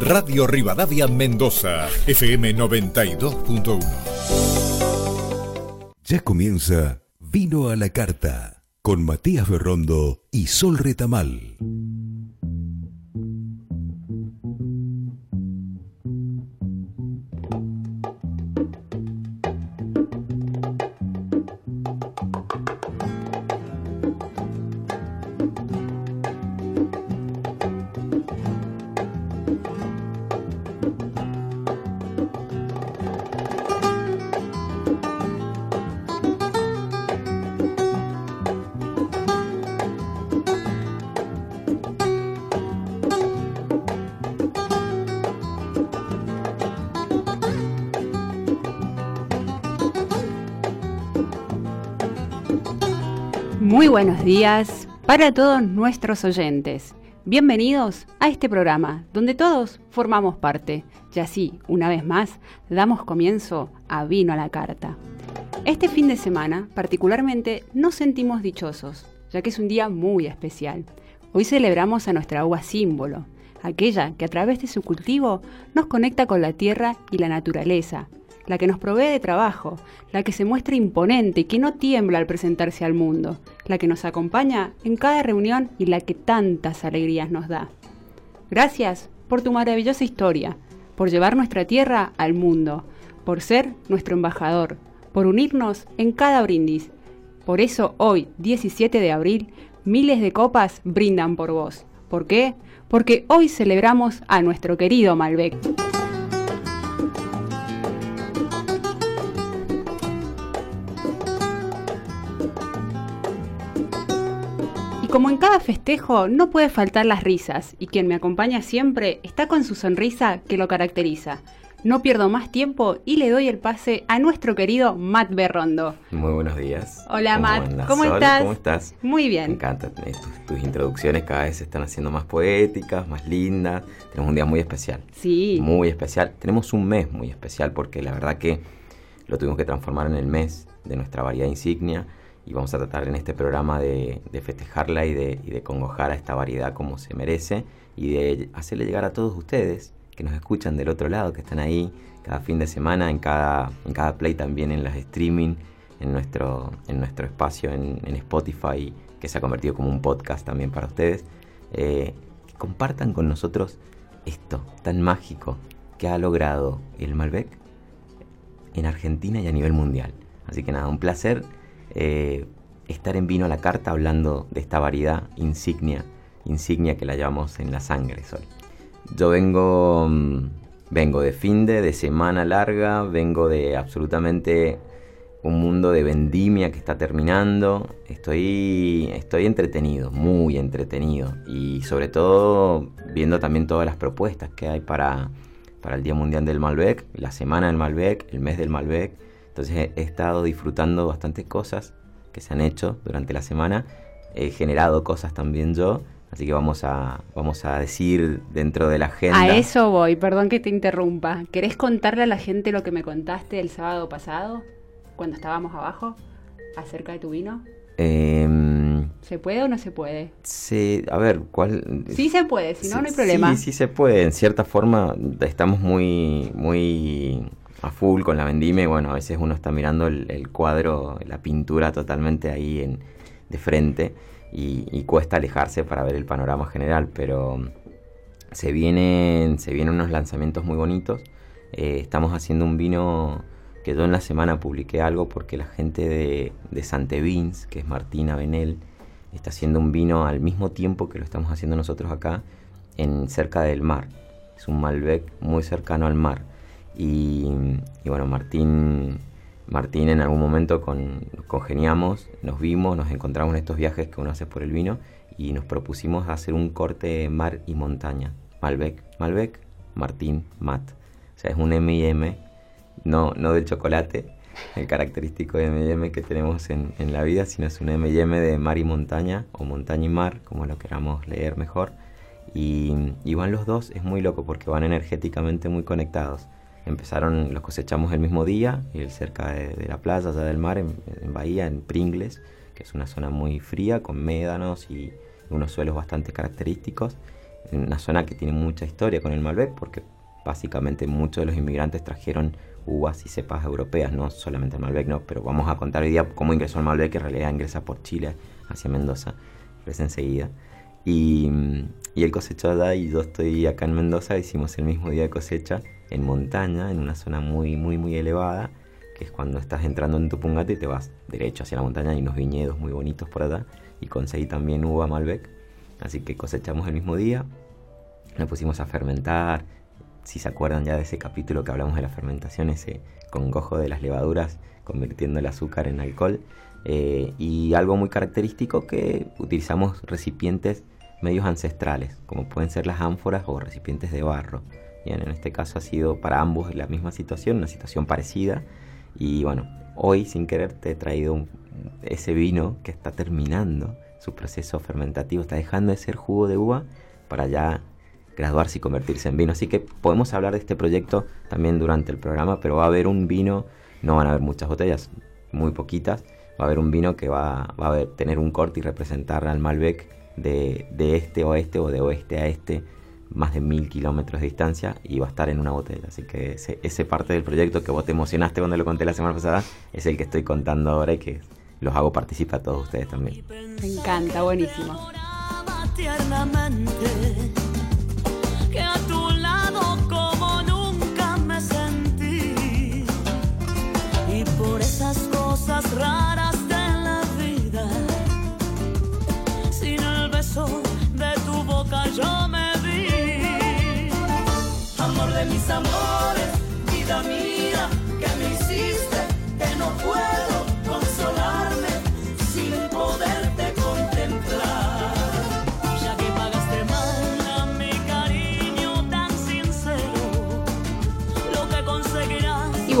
Radio Rivadavia Mendoza, FM 92.1. Ya comienza Vino a la Carta con Matías Berrondo y Sol Retamal. Días para todos nuestros oyentes. Bienvenidos a este programa donde todos formamos parte. Y así, una vez más, damos comienzo a Vino a la Carta. Este fin de semana, particularmente, nos sentimos dichosos, ya que es un día muy especial. Hoy celebramos a nuestra uva símbolo, aquella que a través de su cultivo nos conecta con la tierra y la naturaleza, la que nos provee de trabajo, la que se muestra imponente y que no tiembla al presentarse al mundo, la que nos acompaña en cada reunión y la que tantas alegrías nos da. Gracias por tu maravillosa historia, por llevar nuestra tierra al mundo, por ser nuestro embajador, por unirnos en cada brindis. Por eso hoy, 17 de abril, miles de copas brindan por vos. ¿Por qué? Porque hoy celebramos a nuestro querido Malbec. Como en cada festejo, no puede faltar las risas, y quien me acompaña siempre está con su sonrisa que lo caracteriza. No pierdo más tiempo y le doy el pase a nuestro querido Matt Berrondo. Muy buenos días. Hola Matt, ¿cómo estás? ¿Cómo estás? Muy bien. Me encantan tus, introducciones, cada vez se están haciendo más poéticas, más lindas. Tenemos un día muy especial. Sí. Muy especial. Tenemos un mes muy especial porque la verdad que lo tuvimos que transformar en el mes de nuestra variedad insignia y vamos a tratar en este programa de, festejarla y de, y de, congojar a esta variedad como se merece y de hacerle llegar a todos ustedes que nos escuchan del otro lado, que están ahí cada fin de semana, en cada, en cada play también en las streaming, en nuestro, en nuestro espacio en, Spotify, que se ha convertido como un podcast también para ustedes, eh, que compartan con nosotros esto tan mágico que ha logrado el Malbec en Argentina y a nivel mundial. Así que nada, un placer eh, estar en vino a la carta hablando de esta variedad insignia, insignia que la llevamos en la sangre, Sol. Yo vengo, mm, vengo de fin de, de semana larga, vengo de absolutamente un mundo de vendimia que está terminando. Estoy, estoy entretenido, muy entretenido. Y sobre todo viendo también todas las propuestas que hay para, para el Día Mundial del Malbec, la Semana del Malbec, el mes del Malbec entonces he, estado disfrutando bastantes cosas que se han hecho durante la semana. He generado cosas también yo. Así que vamos a, vamos a decir dentro de la agenda. A eso voy, perdón que te interrumpa. ¿Querés contarle a la gente lo que me contaste el sábado pasado, cuando estábamos abajo, acerca de tu vino? Em, ¿Se puede o no se puede? Sí, a ver, ¿cuál? Sí se puede, si no, no hay problema. Sí, sí se puede. En cierta forma, estamos muy, muy a full con la vendime. Bueno, a veces uno está mirando el, cuadro, la pintura totalmente ahí en, de frente y, cuesta alejarse para ver el panorama general, pero se vienen, se vienen unos lanzamientos muy bonitos. Eh, estamos haciendo un vino que yo en la semana publiqué algo porque la gente de, de Santevins, que es Martina Benel, está haciendo un vino al mismo tiempo que lo estamos haciendo nosotros acá, en cerca del mar. Es un Malbec muy cercano al mar. Y, bueno, Martín, Martín en algún momento con, congeniamos, nos vimos, nos encontramos en estos viajes que uno hace por el vino y nos propusimos hacer un corte mar y montaña. Malbec, Malbec, Martín, Mat. O sea, es un M&M, no, no del chocolate, el característico M&M que tenemos en, en, la vida, sino es un M&M de mar y montaña, o montaña y mar, como lo queramos leer mejor. Y, y van los dos, es muy loco porque van energéticamente muy conectados. Empezaron, los cosechamos el mismo día, y cerca de, la playa, allá del mar, en, Bahía, en Pringles, que es una zona muy fría, con médanos y unos suelos bastante característicos. en una zona que tiene mucha historia con el Malbec, porque básicamente muchos de los inmigrantes trajeron uvas y cepas europeas, no solamente el Malbec, no, pero vamos a contar hoy día cómo ingresó el Malbec, que en realidad ingresa por Chile hacia Mendoza, ingresa enseguida. Y, y él cosechó allá y yo estoy acá en Mendoza, hicimos el mismo día de cosecha en montaña, en una zona muy, muy, muy elevada, que es cuando estás entrando en Tupungate te vas derecho hacia la montaña, hay unos viñedos muy bonitos por allá, y conseguí también uva Malbec, así que cosechamos el mismo día, nos pusimos a fermentar, si se acuerdan ya de ese capítulo que hablamos de la fermentación, ese congojo de las levaduras convirtiendo el azúcar en alcohol. Eh, y algo muy característico que utilizamos recipientes medios ancestrales, como pueden ser las ánforas o recipientes de barro. Bien, en este caso ha sido para ambos la misma situación, una situación parecida. Y bueno, hoy sin querer te he traído ese vino que está terminando su proceso fermentativo, está dejando de ser jugo de uva para ya graduarse y convertirse en vino. Así que podemos hablar de este proyecto también durante el programa, pero va a haber un vino, no van a haber muchas botellas, muy poquitas, va a haber un vino que va, a tener un corte y representar al Malbec de, este a oeste o de oeste a este, más de mil kilómetros de distancia y va a estar en una botella. Así que ese, parte del proyecto que vos te emocionaste cuando lo conté la semana pasada es el que estoy contando ahora y que los hago participar a todos ustedes también. Me encanta, buenísimo.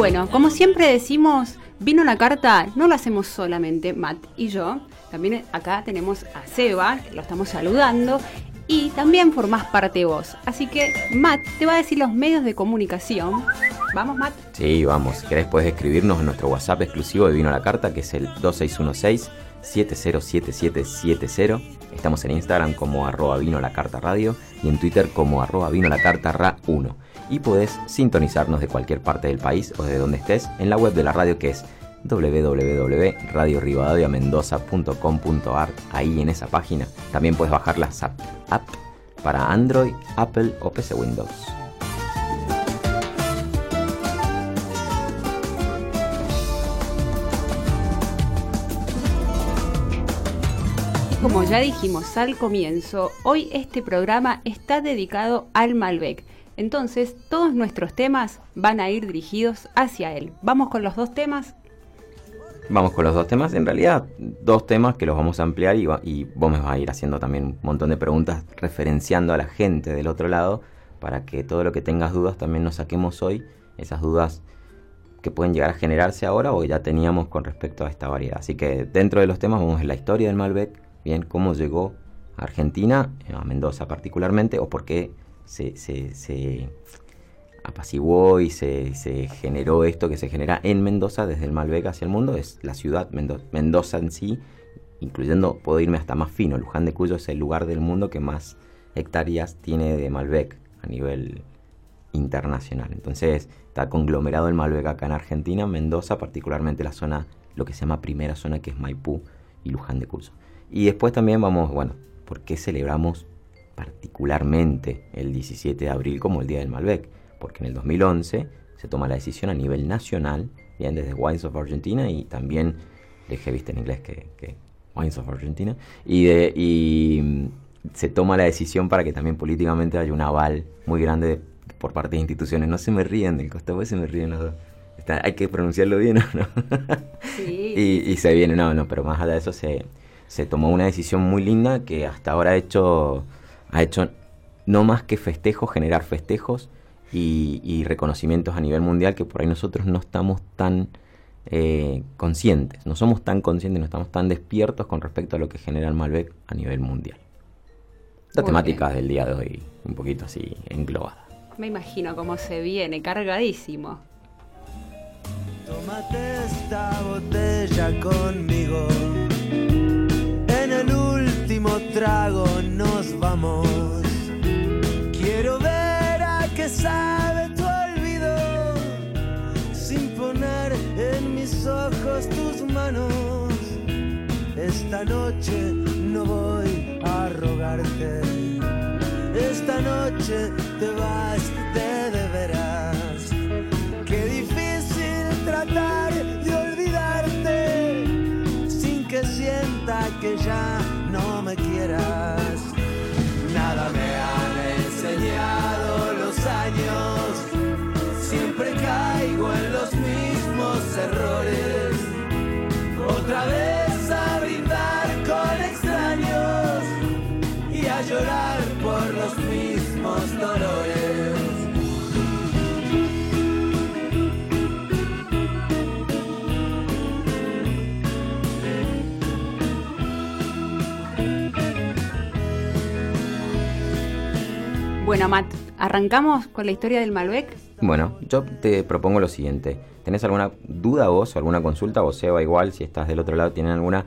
Bueno, como siempre decimos, Vino la carta, no lo hacemos solamente Matt y yo, también acá tenemos a Seba, que lo estamos saludando, y también formás parte vos. Así que Matt te va a decir los medios de comunicación. ¿Vamos, Matt? Sí, vamos. Si querés puedes escribirnos en nuestro WhatsApp exclusivo de Vino la Carta, que es el 2616 707770. Estamos en Instagram como arroba vino la carta radio y en Twitter como arroba vino la carta ra 1 y puedes sintonizarnos de cualquier parte del país o de donde estés en la web de la radio que es www.radiorivadaviamendoza.com.ar ahí en esa página también puedes bajar la app para Android, Apple o PC Windows. Como ya dijimos al comienzo, hoy este programa está dedicado al Malbec entonces, todos nuestros temas van a ir dirigidos hacia él. ¿Vamos con los dos temas? Vamos con los dos temas. En realidad, dos temas que los vamos a ampliar y, vos me vas a ir haciendo también un montón de preguntas referenciando a la gente del otro lado para que todo lo que tengas dudas también nos saquemos hoy. Esas dudas que pueden llegar a generarse ahora o ya teníamos con respecto a esta variedad. Así que dentro de los temas vamos a la historia del Malbec, bien cómo llegó a Argentina, a Mendoza particularmente, o por qué se, se, apaciguó y se, generó esto que se genera en Mendoza desde el Malbec hacia el mundo, es la ciudad Mendoza en sí, incluyendo, puedo irme hasta más fino, Luján de Cuyo es el lugar del mundo que más hectáreas tiene de Malbec a nivel internacional. Entonces está conglomerado el Malbec acá en Argentina, Mendoza, particularmente la zona, lo que se llama primera zona que es Maipú y Luján de Cuyo. Y después también vamos, bueno, ¿por qué celebramos particularmente el 17 de abril como el Día del Malbec, porque en el 2011 se toma la decisión a nivel nacional, bien desde Wines of Argentina y también dejé viste en inglés que, Wines of Argentina, y, de, y mm, se toma la decisión para que también políticamente haya un aval muy grande por parte de instituciones. No se me ríen del costado, se me ríen los dos. hay que pronunciarlo bien, ¿no? Sí. y, y, se viene, no, no, pero más allá de eso se, se tomó una decisión muy linda que hasta ahora ha hecho ha hecho no más que festejos, generar festejos y, reconocimientos a nivel mundial que por ahí nosotros no estamos tan eh, conscientes, no somos tan conscientes, no estamos tan despiertos con respecto a lo que genera el Malbec a nivel mundial. La temática del día de hoy, un poquito así englobada. Me imagino cómo se viene, cargadísimo. Tómate esta botella conmigo trago nos vamos. que sabe tu olvido, sin poner en mis ojos tus manos. Esta noche no voy a rogarte, esta noche te vas de, de veras. Qué difícil tratar de olvidarte sin que sienta que ya quieras. Nada me han enseñado los años, siempre caigo en los mismos errores. Otra vez Bueno, Matt, ¿arrancamos con la historia del Malbec? Bueno, yo te propongo lo siguiente. ¿Tenés alguna duda vos o alguna consulta? O Seba igual, si estás del otro lado, ¿tienen alguna...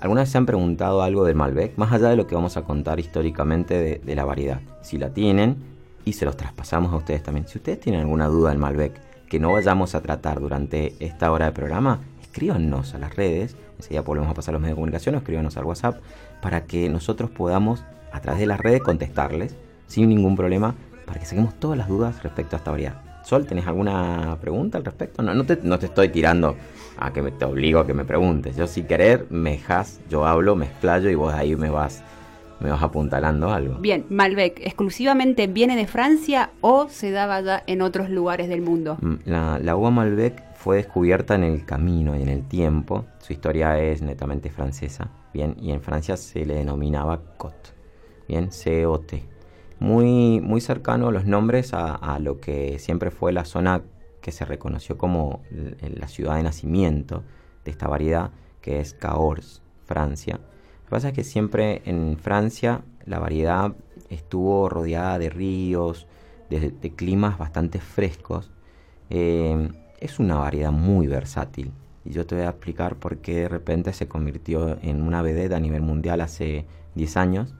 ¿Alguna vez se han preguntado algo del Malbec? Más allá de lo que vamos a contar históricamente de, la variedad. Si la tienen, y se los traspasamos a ustedes también. Si ustedes tienen alguna duda del Malbec que no vayamos a tratar durante esta hora de programa, escríbanos a las redes, enseguida volvemos a pasar los medios de comunicación, escríbanos al WhatsApp, para que nosotros podamos, a través de las redes, contestarles sin ningún problema, para que saquemos todas las dudas respecto a esta variedad. Sol, ¿tenés alguna pregunta al respecto? No, no, te, no te estoy tirando a que me, te obligo a que me preguntes. Yo si querer, me dejas, yo hablo, me explayo y vos ahí me vas, me vas apuntalando algo. Bien, Malbec, ¿exclusivamente viene de Francia o se daba ya en otros lugares del mundo? Mm, La, la uva Malbec fue descubierta en el camino y en el tiempo. Su historia es netamente francesa. Bien, y en Francia se le denominaba Cot. Bien, C-O-T. Muy, muy cercano los nombres a, a lo que siempre fue la zona que se reconoció como la ciudad de nacimiento de esta variedad, que es Cahors, Francia. Lo que pasa es que siempre en Francia la variedad estuvo rodeada de ríos, de, climas bastante frescos. Eh, es una variedad muy versátil. Y yo te voy a explicar por qué de repente se convirtió en una vedette a nivel mundial hace 10 años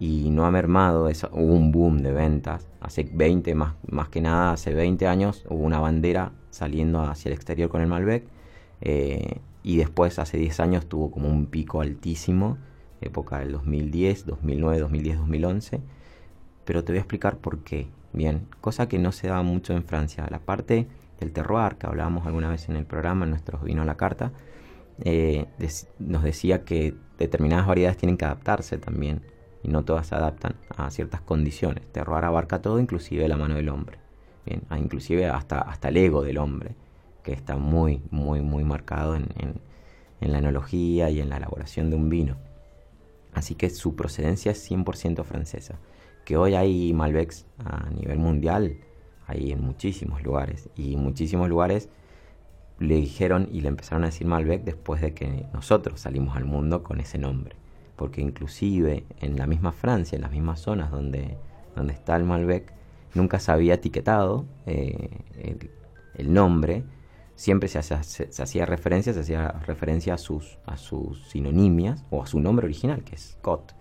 y no ha mermado, esa- hubo un boom de ventas. Hace 20, más, más que nada, hace 20 años hubo una bandera saliendo hacia el exterior con el Malbec. eh, y después, hace 10 años, tuvo como un pico altísimo, época del 2010, 2009, 2010, 2011. Pero te voy a explicar por qué. Bien, cosa que no se daba mucho en Francia. La parte del terroir, que hablábamos alguna vez en el programa, en nuestros vino a la carta, eh, nos decía que determinadas variedades tienen que adaptarse también y no todas se adaptan a ciertas condiciones. Terroir abarca todo, inclusive la mano del hombre, inclusive hasta, hasta el ego del hombre, que está muy, muy, muy marcado en, en- la enología y en la elaboración de un vino. Así que su procedencia es 100% francesa. Que hoy hay Malbecs a nivel mundial, hay en muchísimos lugares. Y muchísimos lugares le dijeron y le empezaron a decir Malbec después de que nosotros salimos al mundo con ese nombre. Porque inclusive en la misma Francia, en las mismas zonas donde, donde está el Malbec, nunca se había etiquetado eh, el, nombre. Siempre se, hacía- se- hacía referencia, se hacía referencia a sus, a sus sinonimias o a su nombre original, que es Cot.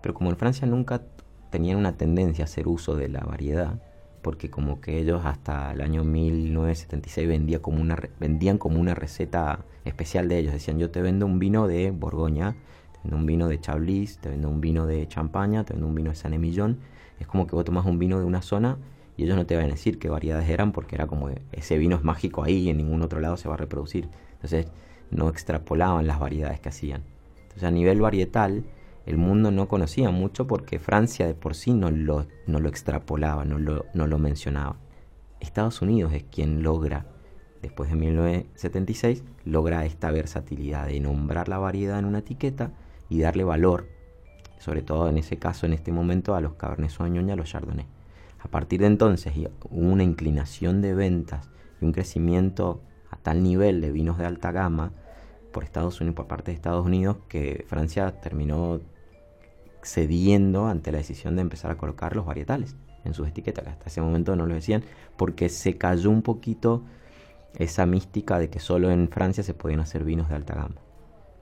Pero como en Francia nunca tenían una tendencia a hacer uso de la variedad, porque como que ellos hasta el año 1976 vendía como una, vendían como una receta especial de ellos. Decían, yo te vendo un vino de Borgoña, vendo un vino de Chablis, te vendo un vino de Champaña, te vendo un vino de San Emillón. Es como que vos tomás un vino de una zona y ellos no te van a decir qué variedades eran porque era como ese vino es mágico ahí y en ningún otro lado se va a reproducir. Entonces no extrapolaban las variedades que hacían. Entonces a nivel varietal el mundo no conocía mucho porque Francia de por sí no lo, no lo extrapolaba, no lo, no lo mencionaba. Estados Unidos es quien logra, después de 1976, logra esta versatilidad de nombrar la variedad en una etiqueta y darle valor, sobre todo en ese caso, en este momento, a los Cabernet Sauvignon y a los Chardonnay. A partir de entonces hubo una inclinación de ventas y un crecimiento a tal nivel de vinos de alta gama por Estados Unidos, por parte de Estados Unidos, que Francia terminó cediendo ante la decisión de empezar a colocar los varietales en sus etiquetas. Hasta ese momento no lo decían porque se cayó un poquito esa mística de que solo en Francia se podían hacer vinos de alta gama.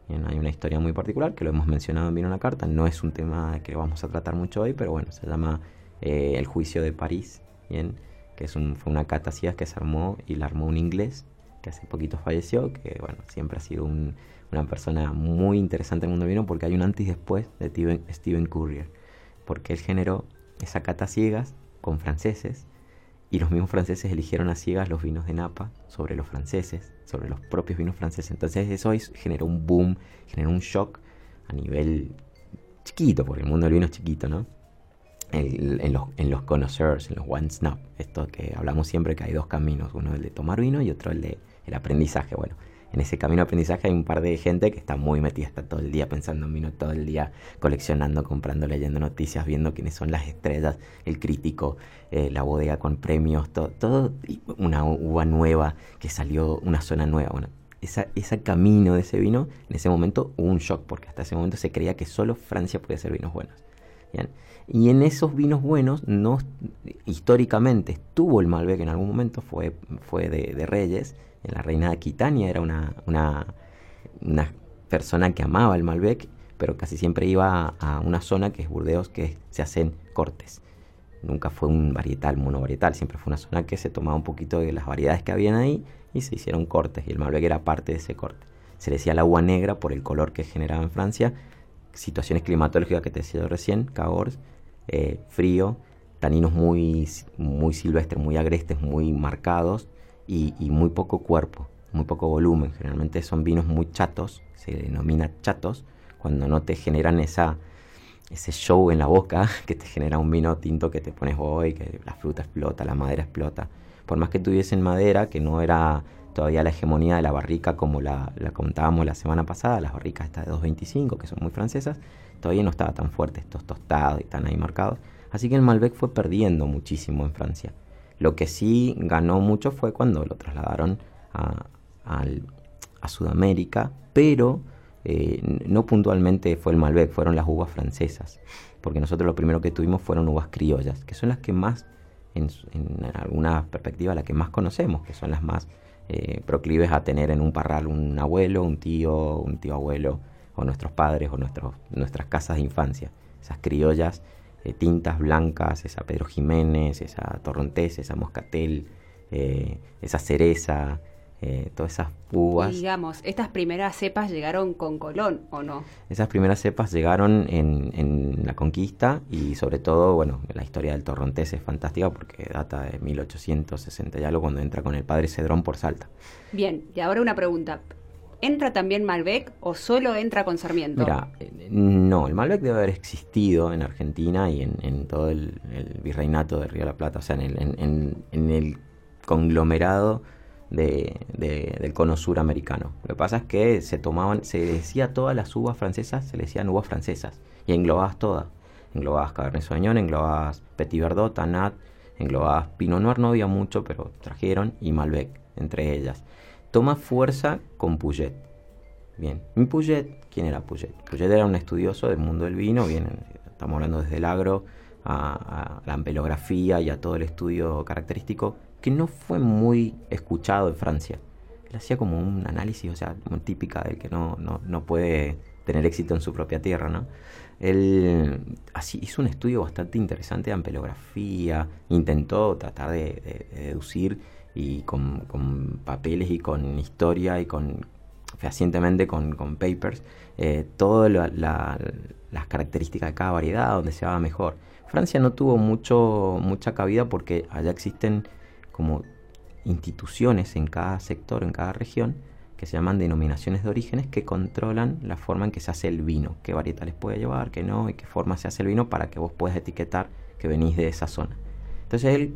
Bien, hay una historia muy particular que lo hemos mencionado en la Carta. No es un tema que vamos a tratar mucho hoy, pero bueno, se llama eh, El juicio de París. bien, que es un, fue una cata que se armó y la armó un inglés que hace poquito falleció, que bueno, siempre ha sido una persona muy interesante en el mundo vino porque hay un antes y después de Steven, Steven porque él generó esa cata ciegas con franceses y los mismos franceses eligieron a ciegas los vinos de Napa sobre los franceses, sobre los propios vinos franceses. Entonces eso generó un boom, generó un shock a nivel chiquito, porque el mundo del vino es chiquito, ¿no? en, los, en los connoisseurs, en los one snap, esto que hablamos siempre que hay dos caminos, uno el de tomar vino y otro el de el aprendizaje. Bueno, en ese camino de aprendizaje hay un par de gente que está muy metida, está todo el día pensando en vino, todo el día coleccionando, comprando, leyendo noticias, viendo quiénes son las estrellas, el crítico, eh, la bodega con premios, todo, todo, una uva nueva que salió, una zona nueva. Bueno, esa, ese camino de ese vino, en ese momento hubo un shock, porque hasta ese momento se creía que solo Francia podía hacer vinos buenos. Y en esos vinos buenos, no, históricamente estuvo el Malbec en algún momento, fue, fue de, Reyes, la reina de Aquitania era una, una, una, persona que amaba el Malbec, pero casi siempre iba a, una zona que es Burdeos, que se hacen cortes. Nunca fue un varietal, monovarietal, siempre fue una zona que se tomaba un poquito de las variedades que habían ahí y se hicieron cortes, y el Malbec era parte de ese corte. Se le decía el agua negra por el color que generaba en Francia, situaciones climatológicas que te decía recién, Cahors, eh, frío, taninos muy, muy silvestres, muy agrestes, muy marcados y, muy poco cuerpo, muy poco volumen. Generalmente son vinos muy chatos, se denomina chatos, cuando no te generan esa, ese show en la boca que te genera un vino tinto que te pones hoy, que la fruta explota, la madera explota. Por más que tuviesen madera, que no era todavía la hegemonía de la barrica como la, contábamos la semana pasada, las barricas estas de 2.25 que son muy francesas, todavía no estaba tan fuerte estos tostados y tan ahí marcados. Así que el Malbec fue perdiendo muchísimo en Francia. Lo que sí ganó mucho fue cuando lo trasladaron a, Sudamérica, pero eh, no puntualmente fue el Malbec, fueron las uvas francesas. Porque nosotros lo primero que tuvimos fueron uvas criollas, que son las que más, en, en alguna perspectiva, las que más conocemos, que son las más eh, proclives a tener en un parral un abuelo, un tío, un tío abuelo, o nuestros padres, o nuestros, nuestras casas de infancia. Esas criollas, eh, tintas blancas, esa Pedro Jiménez, esa Torrontés, esa Moscatel, eh, esa cereza, eh, todas esas uvas. digamos, estas primeras cepas llegaron con Colón, ¿o no? Esas primeras cepas llegaron en, en, la conquista y sobre todo, bueno, la historia del Torrontés es fantástica porque data de 1860 y algo cuando entra con el padre Cedrón por Salta. Bien, y ahora una pregunta. ¿Entra también Malbec o solo entra con Sarmiento? Mira, eh, no, el Malbec debe haber existido en Argentina y en, todo el, virreinato de Río de la Plata, o sea, en el, en el conglomerado de, del cono suramericano. Lo que pasa es que se tomaban, se decía todas las uvas francesas, se le decían uvas francesas, y englobabas todas. Englobabas Cabernet Sauvignon, englobabas Petit Verdot, Tanat, englobabas Pinot Noir, no había mucho, pero trajeron, y Malbec, entre ellas. Toma fuerza con Puget. Bien, mi Puget, ¿quién era Puget? Puget era un estudioso del mundo del vino, bien, estamos hablando desde el agro a, la ampelografía y a todo el estudio característico que no fue muy escuchado en Francia. Él hacía como un análisis, o sea, muy típica del que no, no, puede tener éxito en su propia tierra, ¿no? Él así, hizo un estudio bastante interesante de ampelografía, intentó tratar de, deducir y con, papeles y con historia y con fehacientemente con, papers eh, todas las características de cada variedad, donde se va mejor. Francia no tuvo mucho, mucha cabida porque allá existen como instituciones en cada sector, en cada región, que se llaman denominaciones de orígenes que controlan la forma en que se hace el vino, qué varietales puede llevar, qué no, y qué forma se hace el vino para que vos puedas etiquetar que venís de esa zona. Entonces él,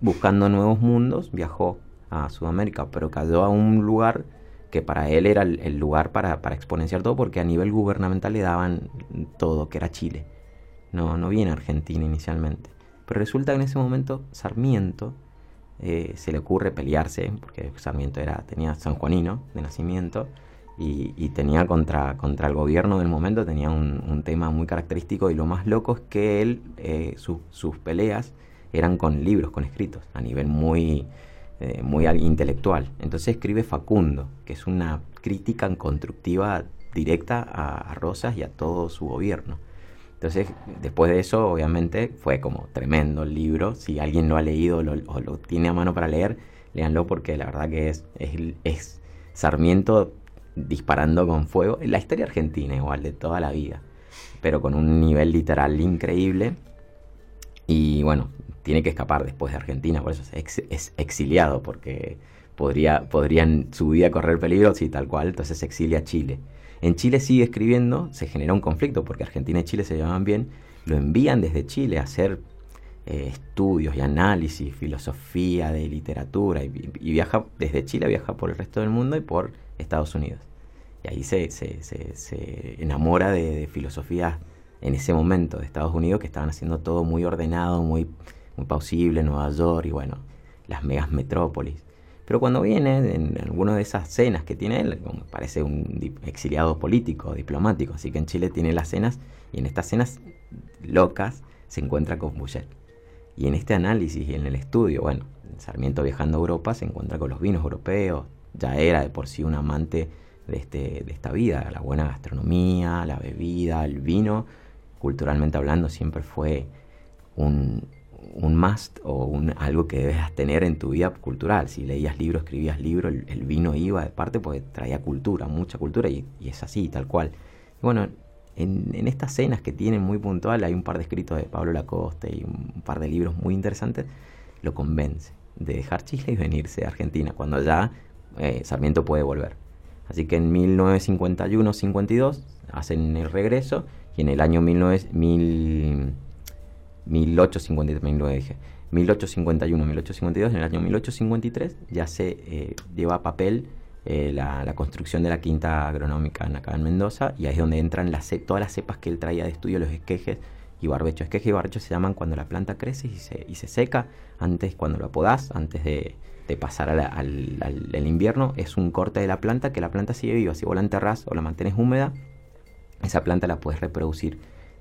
buscando nuevos mundos, viajó a Sudamérica, pero cayó a un lugar que para él era el, lugar para, para, exponenciar todo, porque a nivel gubernamental le daban todo, que era Chile. No, no viene Argentina inicialmente. Pero resulta que en ese momento Sarmiento eh, se le ocurre pelearse, porque Sarmiento era, tenía sanjuanino de nacimiento y, tenía contra, contra el gobierno del momento, tenía un, tema muy característico y lo más loco es que él, eh, sus peleas eran con libros, con escritos, a nivel muy, eh, muy intelectual. Entonces escribe Facundo, que es una crítica constructiva directa a, Rosas y a todo su gobierno. Entonces, después de eso, obviamente, fue como tremendo el libro. Si alguien lo ha leído lo, o lo tiene a mano para leer, léanlo porque la verdad que es, es, es Sarmiento disparando con fuego. La historia argentina igual, de toda la vida, pero con un nivel literal increíble. Y bueno, tiene que escapar después de Argentina, por eso es, exiliado, porque podría, podría en su vida correr peligro, sí, tal cual, entonces se exilia a Chile. En Chile sigue escribiendo, se genera un conflicto porque Argentina y Chile se llevaban bien, lo envían desde Chile a hacer eh, estudios y análisis, filosofía de literatura, y, viaja desde Chile, viaja por el resto del mundo y por Estados Unidos. Y ahí se, se, se, enamora de, de filosofías en ese momento de Estados Unidos que estaban haciendo todo muy ordenado, muy pausible, Nueva York y bueno, las megas metrópolis. Pero cuando viene en alguna de esas cenas que tiene él, parece un exiliado político, diplomático, así que en Chile tiene las cenas y en estas cenas locas se encuentra con Boucher. Y en este análisis y en el estudio, bueno, Sarmiento viajando a Europa se encuentra con los vinos europeos, ya era de por sí un amante de, este, de esta vida, la buena gastronomía, la bebida, el vino, culturalmente hablando siempre fue un, un must o un, algo que debes tener en tu vida cultural. Si leías libros, escribías libros, el, vino iba de parte porque traía cultura, mucha cultura y, es así, tal cual. bueno, en, estas cenas que tienen muy puntual, hay un par de escritos de Pablo Lacoste y un par de libros muy interesantes, lo convence de dejar Chile y venirse a Argentina, cuando ya eh, Sarmiento puede volver. Así que en 1951-52 hacen el regreso y en el año 1900 1851, 1852, en el año 1853 ya se eh, lleva a papel eh, la, construcción de la quinta agronómica en, acá en Mendoza y ahí es donde entran las, todas las cepas que él traía de estudio, los esquejes y barbecho. Esqueje y barbecho se llaman cuando la planta crece y se, y se seca, antes cuando lo podás, antes de, pasar al, invierno, es un corte de la planta que la planta sigue viva. Si vos la enterrás o la mantienes húmeda, esa planta la puedes reproducir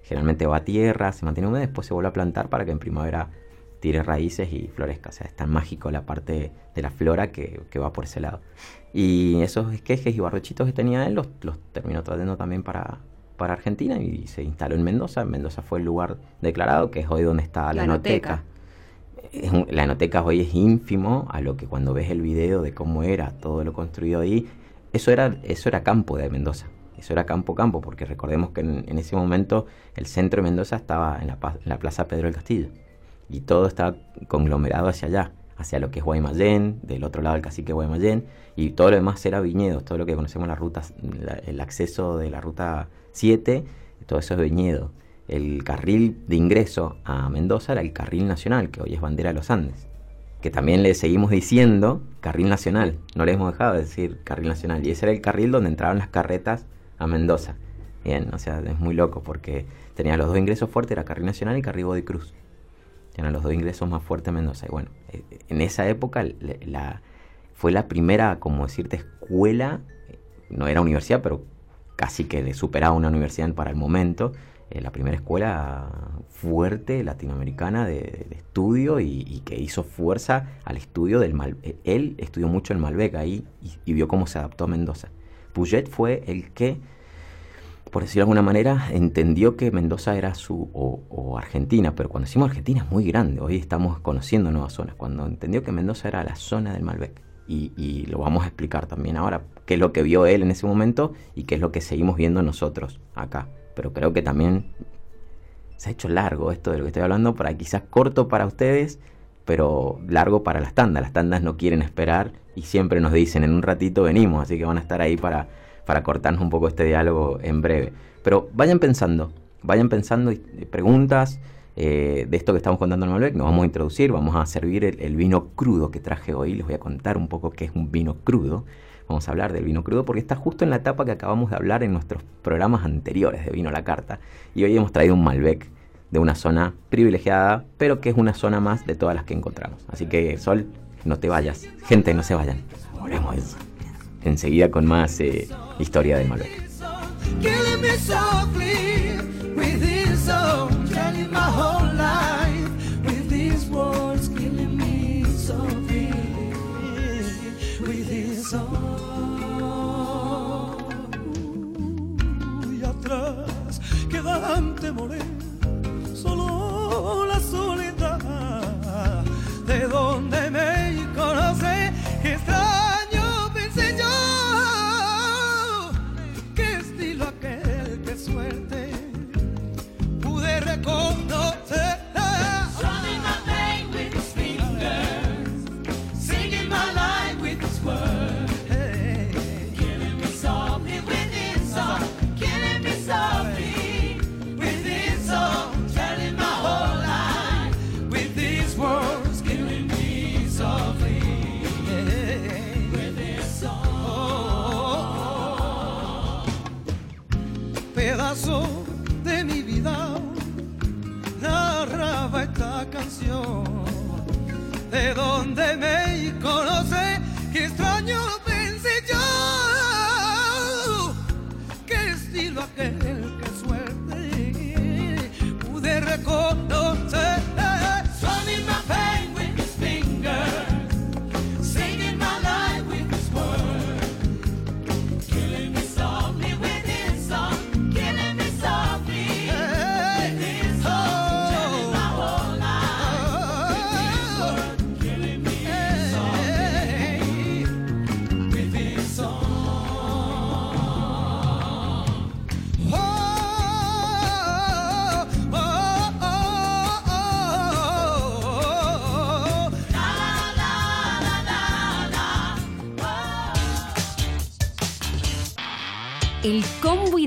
Generalmente va a tierra, se mantiene húmeda, después se vuelve a plantar para que en primavera tire raíces y florezca. O sea, es tan mágico la parte de la flora que, va por ese lado. Y esos esquejes y barrochitos que tenía él los, terminó trayendo también para, para Argentina y se instaló en Mendoza. Mendoza fue el lugar declarado, que es hoy donde está la, enoteca. la enoteca hoy es ínfimo a lo que cuando ves el video de cómo era todo lo construido ahí, eso era, eso era campo de Mendoza. Eso era campo campo, porque recordemos que en, ese momento el centro de Mendoza estaba en la, Plaza Pedro del Castillo. Y todo estaba conglomerado hacia allá, hacia lo que es Guaymallén, del otro lado del cacique Guaymallén, y todo lo demás era viñedos, todo lo que conocemos las rutas, el acceso de la ruta 7, todo eso es viñedo. El carril de ingreso a Mendoza era el carril nacional, que hoy es bandera de los Andes que también le seguimos diciendo carril nacional, no le hemos dejado de decir carril nacional, y ese era el carril donde entraban las carretas a Mendoza. Bien, o sea, es muy loco porque tenía los dos ingresos fuertes, era Carril Nacional y Carril Body Cruz. Eran los dos ingresos más fuertes a Mendoza. Y bueno, eh, en esa época fue la primera, como decirte, escuela, no era universidad, pero casi que le superaba una universidad para el momento, eh, la primera escuela fuerte latinoamericana de, estudio y, que hizo fuerza al estudio del Malbec. Él estudió mucho el Malbec ahí y vio cómo se adaptó a Mendoza. Puget fue el que, por decirlo de alguna manera, entendió que Mendoza era su, o, Argentina, pero cuando decimos Argentina es muy grande, hoy estamos conociendo nuevas zonas, cuando entendió que Mendoza era la zona del Malbec. Y, lo vamos a explicar también ahora, qué es lo que vio él en ese momento y qué es lo que seguimos viendo nosotros acá. Pero creo que también se ha hecho largo esto de lo que estoy hablando, para quizás corto para ustedes, pero largo para las tandas. Las tandas no quieren esperar y siempre nos dicen en un ratito venimos, así que van a estar ahí para, para cortarnos un poco este diálogo en breve. Pero vayan pensando, vayan pensando y preguntas eh, de esto que estamos contando en Malbec. Nos vamos a introducir, vamos a servir el, vino crudo que traje hoy. Les voy a contar un poco qué es un vino crudo. Vamos a hablar del vino crudo porque está justo en la etapa que acabamos de hablar en nuestros programas anteriores de Vino a la Carta. Y hoy hemos traído un Malbec de una zona privilegiada, pero que es una zona más de todas las que encontramos. Así que, Sol, no te vayas. Gente, no se vayan. Volvemos enseguida con más eh, historia de Malbec.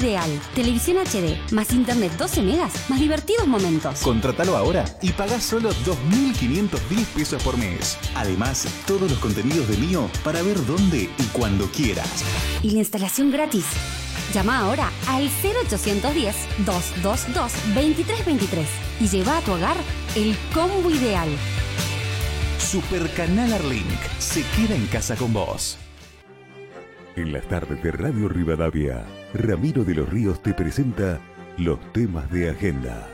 Ideal. Televisión HD, más internet 12 megas, más divertidos momentos. Contratalo ahora y pagás solo 2.510 pesos por mes. Además, todos los contenidos de Mío para ver dónde y cuando quieras. Y la instalación gratis. Llama ahora al 0810-222-2323 y lleva a tu hogar el combo ideal. Supercanal Arlink se queda en casa con vos. En las tardes de Radio Rivadavia, Ramiro de los Ríos te presenta los temas de agenda.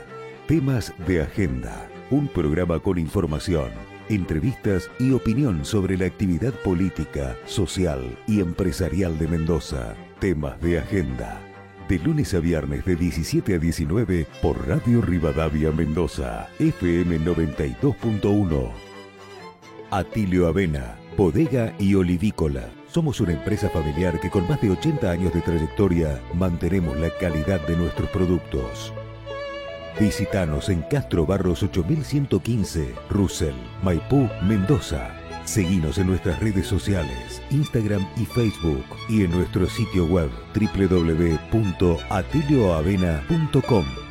Temas de agenda, un programa con información, entrevistas y opinión sobre la actividad política, social y empresarial de Mendoza. Temas de agenda. De lunes a viernes de 17 a 19 por Radio Rivadavia Mendoza, FM 92.1. Atilio Avena, bodega y olivícola. Somos una empresa familiar que con más de 80 años de trayectoria mantenemos la calidad de nuestros productos. Visítanos en Castro Barros 8115, Russell, Maipú, Mendoza. Seguinos en nuestras redes sociales, Instagram y Facebook y en nuestro sitio web www.atilioavena.com.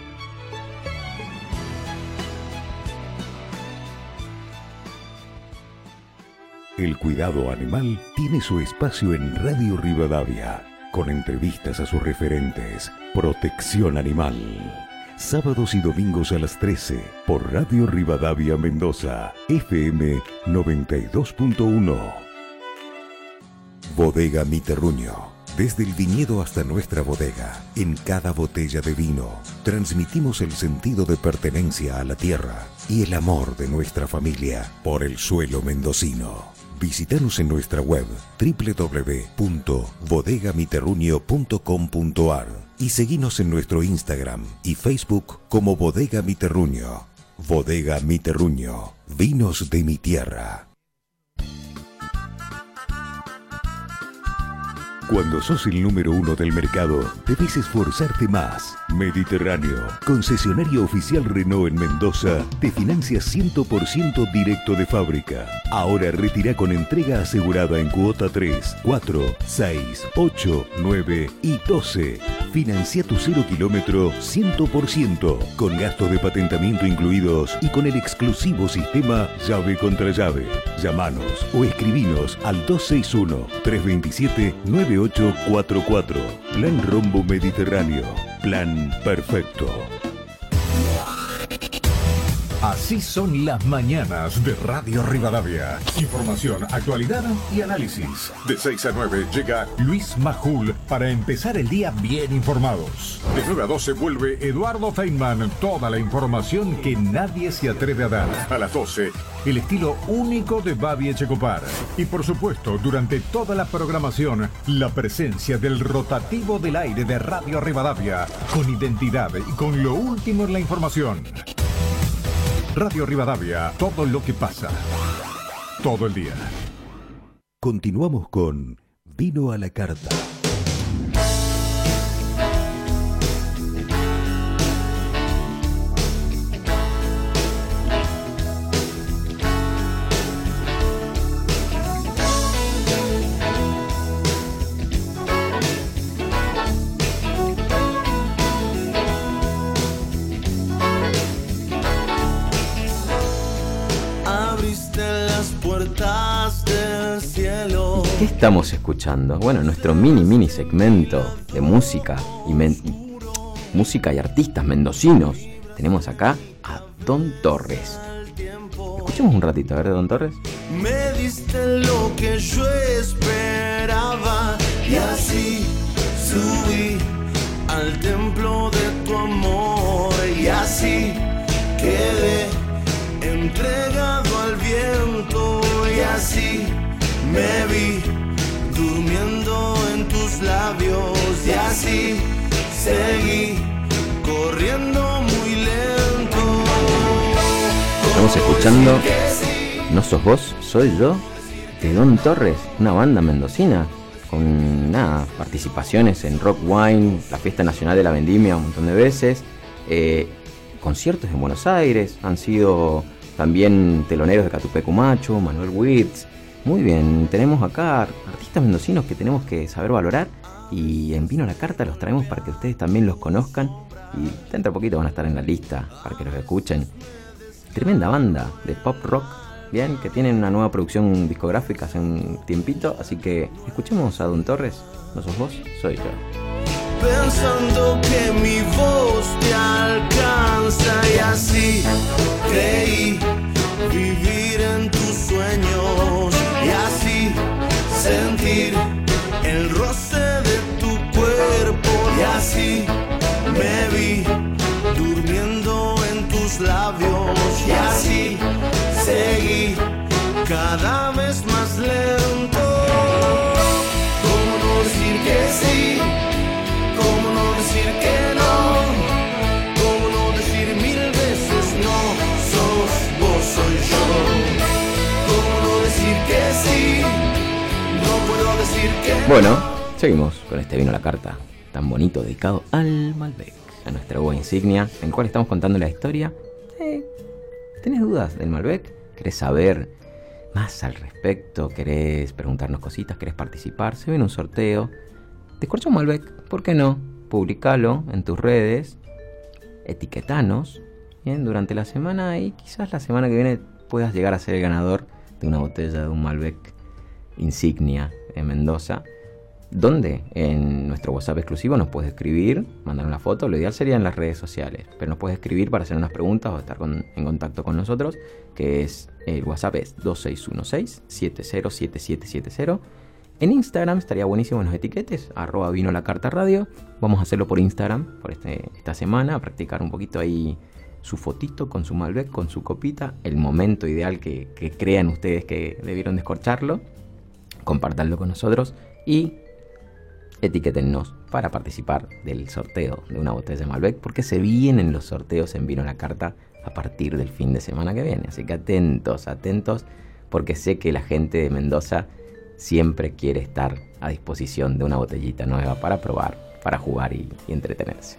El cuidado animal tiene su espacio en Radio Rivadavia, con entrevistas a sus referentes. Protección Animal. Sábados y domingos a las 13 por Radio Rivadavia Mendoza, FM 92.1. Bodega Mi Terruño. Desde el viñedo hasta nuestra bodega, en cada botella de vino, transmitimos el sentido de pertenencia a la tierra y el amor de nuestra familia por el suelo mendocino. Visítanos en nuestra web www.bodegamiterruño.com.ar y seguinos en nuestro Instagram y Facebook como Bodega Mi Terruño. Bodega Mi Terruño, vinos de mi tierra. Cuando sos el número uno del mercado, debes esforzarte más. Mediterráneo, concesionario oficial Renault en Mendoza, te financia 100% directo de fábrica. Ahora retira con entrega asegurada en cuota 3, 4, 6, 8, 9 y 12. Financia tu cero kilómetro 100%, con gastos de patentamiento incluidos y con el exclusivo sistema llave contra llave. Llámanos o escribinos al 261-327-9844. Plan Rombo Mediterráneo. Plan perfecto. Así son las mañanas de Radio Rivadavia. Información, actualidad y análisis. De 6 a 9 llega Luis Majul para empezar el día bien informados. De 9 a 12 vuelve Eduardo Feynman. Toda la información que nadie se atreve a dar. A las 12, el estilo único de Babi Echecopar. Y por supuesto, durante toda la programación, la presencia del rotativo del aire de Radio Rivadavia, con identidad y con lo último en la información. Radio Rivadavia, todo lo que pasa. Todo el día. Continuamos con Vino a la Carta. Puertas del cielo. ¿Qué estamos escuchando? Bueno, nuestro mini mini segmento de música y música y artistas mendocinos. Tenemos acá a Don Torres. Escuchemos un ratito, a ver, Don Torres. Me diste lo que yo esperaba y así subí al templo me durmiendo en tus labios y así seguí corriendo muy lento. Estamos escuchando No sos vos, soy yo, de Don Torres, una banda mendocina con nada, participaciones en Rock Wine, la Fiesta Nacional de la Vendimia un montón de veces, eh, conciertos en Buenos Aires, han sido también teloneros de Catupecumacho, Manuel Wirtz. Muy bien, tenemos acá artistas mendocinos que tenemos que saber valorar y en Vino la Carta los traemos para que ustedes también los conozcan y dentro de poquito van a estar en la lista para que los escuchen. Tremenda banda de pop rock, bien, que tienen una nueva producción discográfica hace un tiempito, así que escuchemos a Don Torres, no sos vos, soy yo. pensando que mi voz te alcanza y así creí vivir en tus sueños sentir el roce de tu cuerpo y así me vi durmiendo en tus labios y así seguí cada vez más lento. ¿Cómo que sí? Bueno, seguimos con este vino a la carta, tan bonito, dedicado al Malbec, a nuestra uva insignia, en cual estamos contando la historia. Eh, ¿Tenés dudas del Malbec? ¿Querés saber más al respecto? ¿Querés preguntarnos cositas? ¿Querés participar? Se viene un sorteo. Descorcha un Malbec, ¿por qué no? Publicalo en tus redes, etiquetanos bien, durante la semana y quizás la semana que viene puedas llegar a ser el ganador de una botella de un Malbec insignia de Mendoza. Donde en nuestro WhatsApp exclusivo nos puedes escribir, mandar una foto, lo ideal sería en las redes sociales, pero nos puedes escribir para hacer unas preguntas o estar en contacto con nosotros, que es el WhatsApp es 2616-707770. En Instagram estaría buenísimo en los etiquetes, arroba vino la carta radio. Vamos a hacerlo por Instagram por este- esta semana, a practicar un poquito ahí su fotito con su Malbec, con su copita, el momento ideal que, que crean ustedes que debieron descorcharlo. Compartanlo con nosotros y etiquétennos para participar del sorteo de una botella de Malbec, porque se vienen los sorteos en Vino la Carta a partir del fin de semana que viene. Así que atentos, atentos, porque sé que la gente de Mendoza siempre quiere estar a disposición de una botellita nueva para probar, para jugar y, y entretenerse.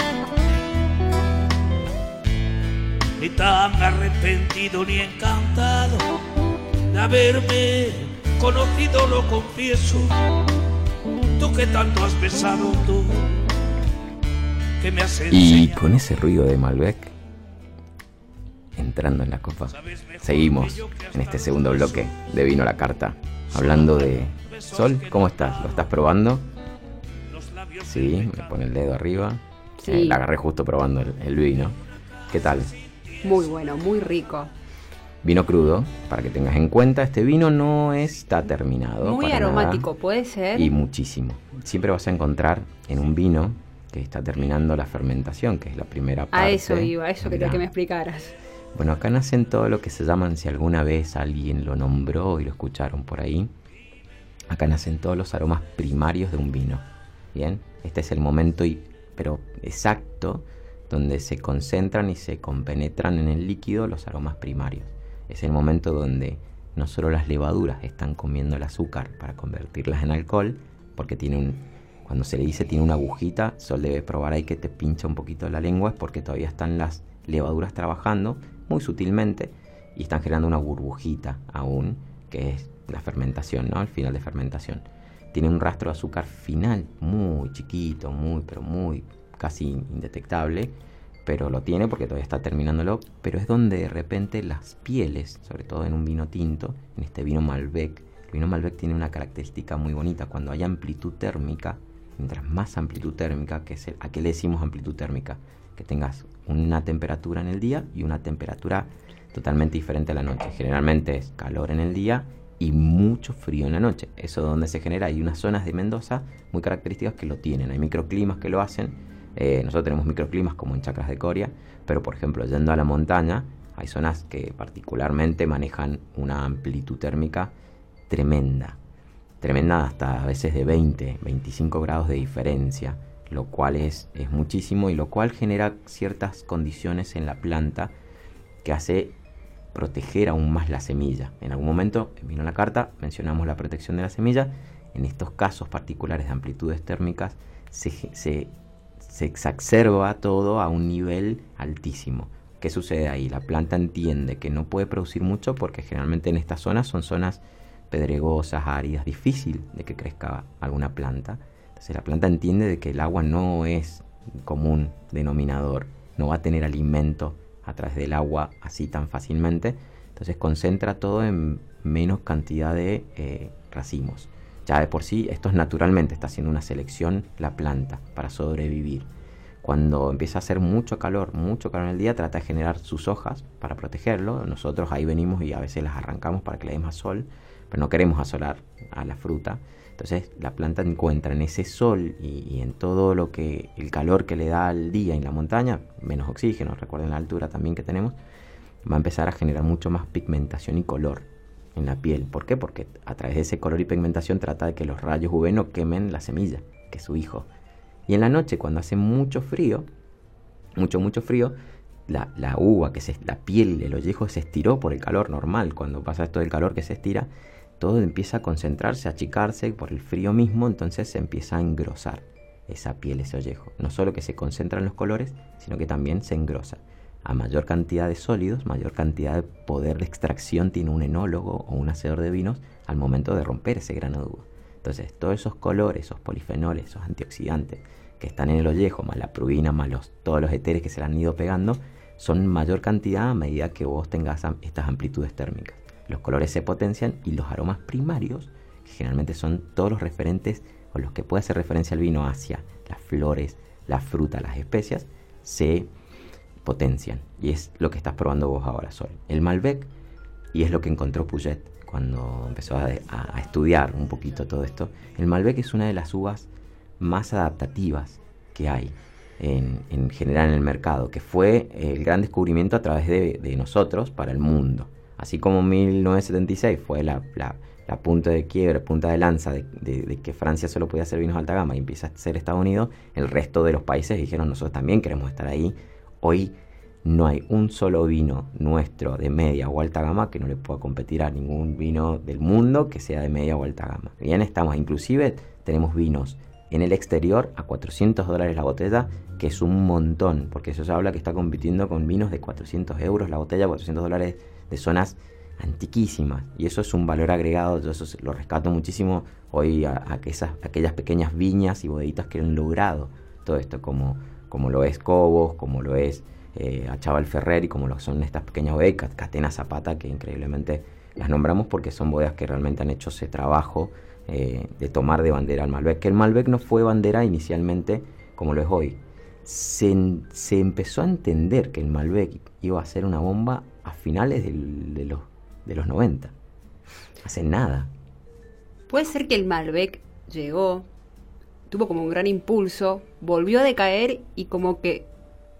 Ni tan arrepentido ni encantado de haberme conocido, lo confieso. Tú que tanto has besado tú, que me has Y con ese ruido de Malbec, entrando en la copa, seguimos en este segundo bloque de Vino a la Carta, hablando de Sol, ¿cómo estás? ¿Lo estás probando? Sí, me pone el dedo arriba. Sí. Eh, la agarré justo probando el, el vino. ¿Qué tal? Muy bueno, muy rico. Vino crudo, para que tengas en cuenta, este vino no está terminado. Muy nada, aromático, puede ser. y muchísimo. Siempre vas a encontrar en un vino que está terminando la fermentación, que es la primera parte. A eso iba, a eso quería que me explicaras. Bueno, acá nacen todo lo que se llaman, si alguna vez alguien lo nombró y lo escucharon por ahí, acá nacen todos los aromas primarios de un vino. Bien, este es el momento, y, pero exacto, donde se concentran y se compenetran en el líquido los aromas primarios. Es el momento donde no solo las levaduras están comiendo el azúcar para convertirlas en alcohol, porque tiene un, cuando se le dice tiene una agujita, Sol debe probar ahí que te pincha un poquito la lengua, es porque todavía están las levaduras trabajando muy sutilmente y están generando una burbujita aún, que es la fermentación, ¿no? El final de fermentación. Tiene un rastro de azúcar final muy chiquito, muy, pero muy casi indetectable, pero lo tiene porque todavía está terminándolo, pero es donde de repente las pieles, sobre todo en un vino tinto, en este vino Malbec, el vino Malbec tiene una característica muy bonita, cuando hay amplitud térmica, mientras más amplitud térmica, que es el- ¿a qué le decimos amplitud térmica? Que tengas una temperatura en el día y una temperatura totalmente diferente a la noche. Generalmente es calor en el día y mucho frío en la noche. Eso es donde se genera. Hay unas zonas de Mendoza muy características que lo tienen. Hay microclimas que lo hacen. Eh, nosotros tenemos microclimas como en Chacras de Coria, pero por ejemplo, yendo a la montaña, hay zonas que particularmente manejan una amplitud térmica tremenda. Tremenda hasta a veces de 20, 25 grados de diferencia, lo cual es, es muchísimo y lo cual genera ciertas condiciones en la planta que hace proteger aún más la semilla. En algún momento vino la carta, mencionamos la protección de la semilla. En estos casos particulares de amplitudes térmicas se, se, se exacerba todo a un nivel altísimo. ¿Qué sucede ahí? La planta entiende que no puede producir mucho porque generalmente en estas zonas son zonas pedregosas, áridas, difícil de que crezca alguna planta. Entonces la planta entiende de que el agua no es común denominador, no va a tener alimento a través del agua así tan fácilmente. Entonces concentra todo en menos cantidad de eh, racimos. Ya de por sí, esto es naturalmente, está haciendo una selección la planta para sobrevivir. Cuando empieza a hacer mucho calor, mucho calor en el día, trata de generar sus hojas para protegerlo. Nosotros ahí venimos y a veces las arrancamos para que le dé más sol, pero no queremos asolar a la fruta. Entonces la planta encuentra en ese sol y, en todo lo que el calor que le da al día en la montaña, menos oxígeno, recuerden la altura también que tenemos, va a empezar a generar mucho más pigmentación y color en la piel. ¿Por qué? Porque a través de ese color y pigmentación trata de que los rayos UV no quemen la semilla, que es su hijo. Y en la noche, cuando hace mucho frío, mucho, mucho frío, la, la uva, que se, la piel, el ollejo se estiró por el calor normal. Cuando pasa esto del calor que se estira, todo empieza a concentrarse, a achicarse por el frío mismo, entonces se empieza a engrosar esa piel, ese ollejo. No solo que se concentran los colores, sino que también se engrosa. A mayor cantidad de sólidos, mayor cantidad de poder de extracción tiene un enólogo o un hacedor de vinos al momento de romper ese grano. Entonces, todos esos colores, esos polifenoles, esos antioxidantes que están en el ollejo, más la prurina, más todos los éteres que se le han ido pegando, son mayor cantidad a medida que vos tengas estas amplitudes térmicas. Los colores se potencian y los aromas primarios, que generalmente son todos los referentes o los que puede hacer referencia al vino hacia las flores, la fruta, las especias, se potencian. Y es lo que estás probando vos ahora, Sol. El Malbec, y es lo que encontró Puget cuando empezó a, estudiar un poquito todo esto. El Malbec es una de las uvas más adaptativas que hay en, en general en el mercado, que fue el gran descubrimiento a través de, nosotros para el mundo. Así como 1976 fue la, la- la punta de quiebre, punta de lanza de, que Francia solo podía hacer vinos alta gama y empieza a ser Estados Unidos, el resto de los países dijeron nosotros también queremos estar ahí. Hoy no hay un solo vino nuestro de media o alta gama que no le pueda competir a ningún vino del mundo que sea de media o alta gama. Bien, estamos, inclusive tenemos vinos en el exterior a 400 dólares la botella, que es un montón, porque eso se habla que está compitiendo con vinos de 400 euros la botella, 400 dólares de zonas antiquísimas. Y eso es un valor agregado, yo eso lo rescato muchísimo hoy a, aquellas pequeñas viñas y bodeguitas que han logrado todo esto, como, como lo es Cobos, como lo es eh, a Chaval Ferrer y como lo son estas pequeñas bodegas, Catena Zapata, que increíblemente las nombramos porque son bodegas que realmente han hecho ese trabajo eh, de tomar de bandera al Malbec. Que el Malbec no fue bandera inicialmente como lo es hoy. Se, empezó a entender que el Malbec iba a ser una bomba a finales de, los, de los 90. Hace nada. Puede ser que el Malbec llegó, tuvo como un gran impulso, volvió a decaer y como que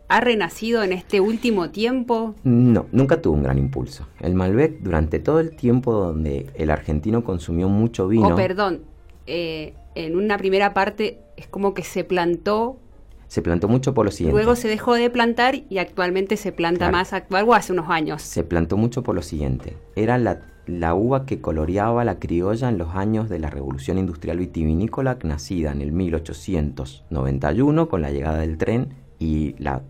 ha renacido en este último tiempo? No, nunca tuvo un gran impulso. El Malbec, durante todo el tiempo donde el argentino consumió mucho vino. Oh, perdón. Eh, en una primera parte es como que se plantó. Se plantó mucho por lo siguiente. Luego se dejó de plantar y actualmente se planta más, algo hace unos años. Se plantó mucho por lo siguiente. Era la, la uva que coloreaba la criolla en los años de la Revolución Industrial Vitivinícola, nacida en el 1891 con la llegada del tren y la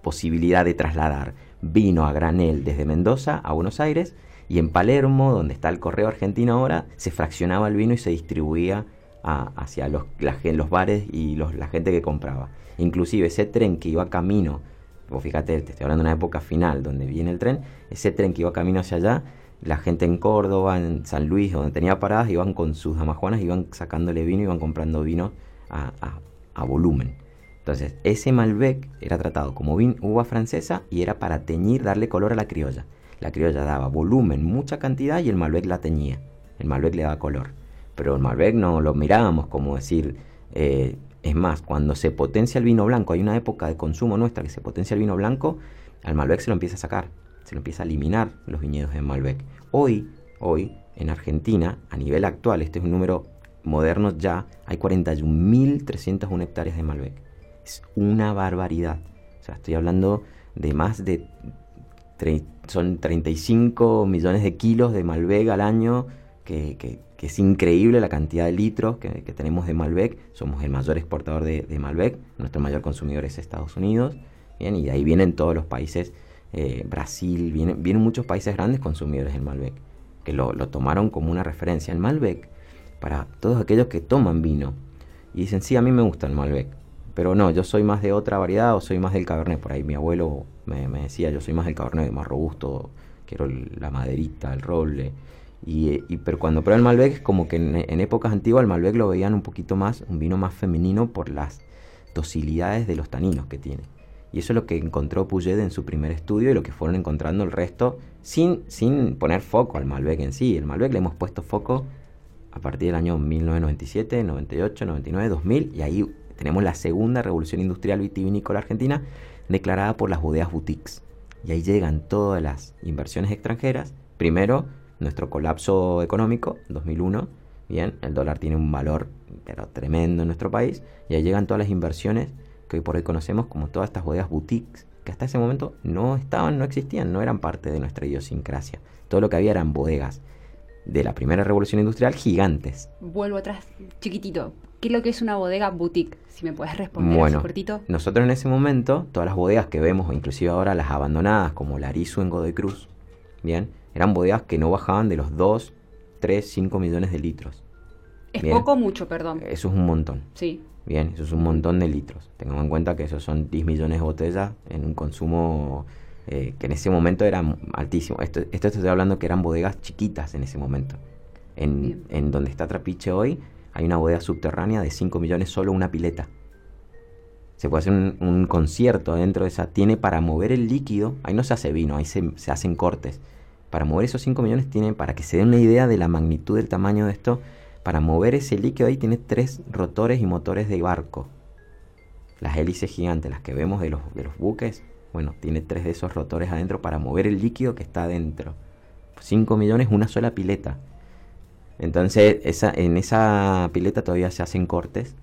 posibilidad de trasladar vino a granel desde Mendoza a Buenos Aires y en Palermo, donde está el correo argentino ahora, se fraccionaba el vino y se distribuía hacia los, los bares y la gente que compraba. Inclusive ese tren que iba camino, vos fíjate, te estoy hablando de una época final donde viene el tren, ese tren que iba camino hacia allá, la gente en Córdoba, en San Luis, donde tenía paradas, iban con sus damajuanas, iban sacándole vino, iban comprando vino a volumen. Entonces, ese Malbec era tratado como uva francesa y era para teñir, darle color a la criolla. La criolla daba volumen, mucha cantidad y el Malbec la teñía. El Malbec le daba color. Pero el Malbec no lo mirábamos como decir, eh, es más, cuando se potencia el vino blanco, hay una época de consumo nuestra que se potencia el vino blanco, al Malbec se lo empieza a sacar, se lo empieza a eliminar los viñedos de Malbec. Hoy, hoy, en Argentina, a nivel actual, este es un número moderno ya, hay 41.301 hectáreas de Malbec es una barbaridad. O sea, estoy hablando de más de... Son 35 millones de kilos de Malbec al año, que, es increíble la cantidad de litros que, tenemos de Malbec. Somos el mayor exportador de, Malbec, nuestro mayor consumidor es Estados Unidos. Bien, y de ahí vienen todos los países, eh, Brasil, vienen, vienen muchos países grandes consumidores del Malbec, que lo, tomaron como una referencia. El Malbec, para todos aquellos que toman vino y dicen, sí, a mí me gusta el Malbec, pero no, yo soy más de otra variedad o soy más del cabernet. Por ahí mi abuelo me, decía, yo soy más del cabernet, más robusto, quiero la maderita, el roble. Y, pero cuando prueba el Malbec es como que en, épocas antiguas el Malbec lo veían un poquito más, un vino más femenino por las docilidades de los taninos que tiene. Y eso es lo que encontró Puget en su primer estudio y lo que fueron encontrando el resto sin, sin poner foco al Malbec en sí. El Malbec le hemos puesto foco a partir del año 1997, 98, 99, 2000 y ahí tenemos la segunda revolución industrial vitivinícola argentina declarada por las bodegas boutiques. Y ahí llegan todas las inversiones extranjeras. Primero, nuestro colapso económico, 2001. Bien, el dólar tiene un valor pero tremendo en nuestro país. Y ahí llegan todas las inversiones que hoy por hoy conocemos como todas estas bodegas boutiques, que hasta ese momento no estaban, no existían, no eran parte de nuestra idiosincrasia. Todo lo que había eran bodegas de la primera revolución industrial gigantes. Vuelvo atrás, chiquitito. ¿Qué es lo que es una bodega boutique? Si me puedes responder bueno, cortito. Nosotros en ese momento, todas las bodegas que vemos, inclusive ahora las abandonadas, como la Arizu en Godoy Cruz, bien, eran bodegas que no bajaban de los 2, 3, 5 millones de litros. Es poco o mucho, perdón. Eso es un montón. Sí. Bien, eso es un montón de litros. Tengamos en cuenta que esos son 10 millones de botellas en un consumo eh, que en ese momento era altísimo. Esto, esto estoy hablando que eran bodegas chiquitas en ese momento. En, en donde está Trapiche hoy, hay una bodega subterránea de 5 millones solo una pileta. Se puede hacer un, concierto dentro de esa. Tiene para mover el líquido, ahí no se hace vino, ahí se, hacen cortes. Para mover esos 5 millones tiene, para que se den una idea de la magnitud del tamaño de esto, para mover ese líquido ahí tiene tres rotores y motores de barco. Las hélices gigantes, las que vemos de los, de los buques, bueno, tiene tres de esos rotores adentro para mover el líquido que está adentro. 5 millones, una sola pileta. Entonces, esa, en esa pileta todavía se hacen cortes.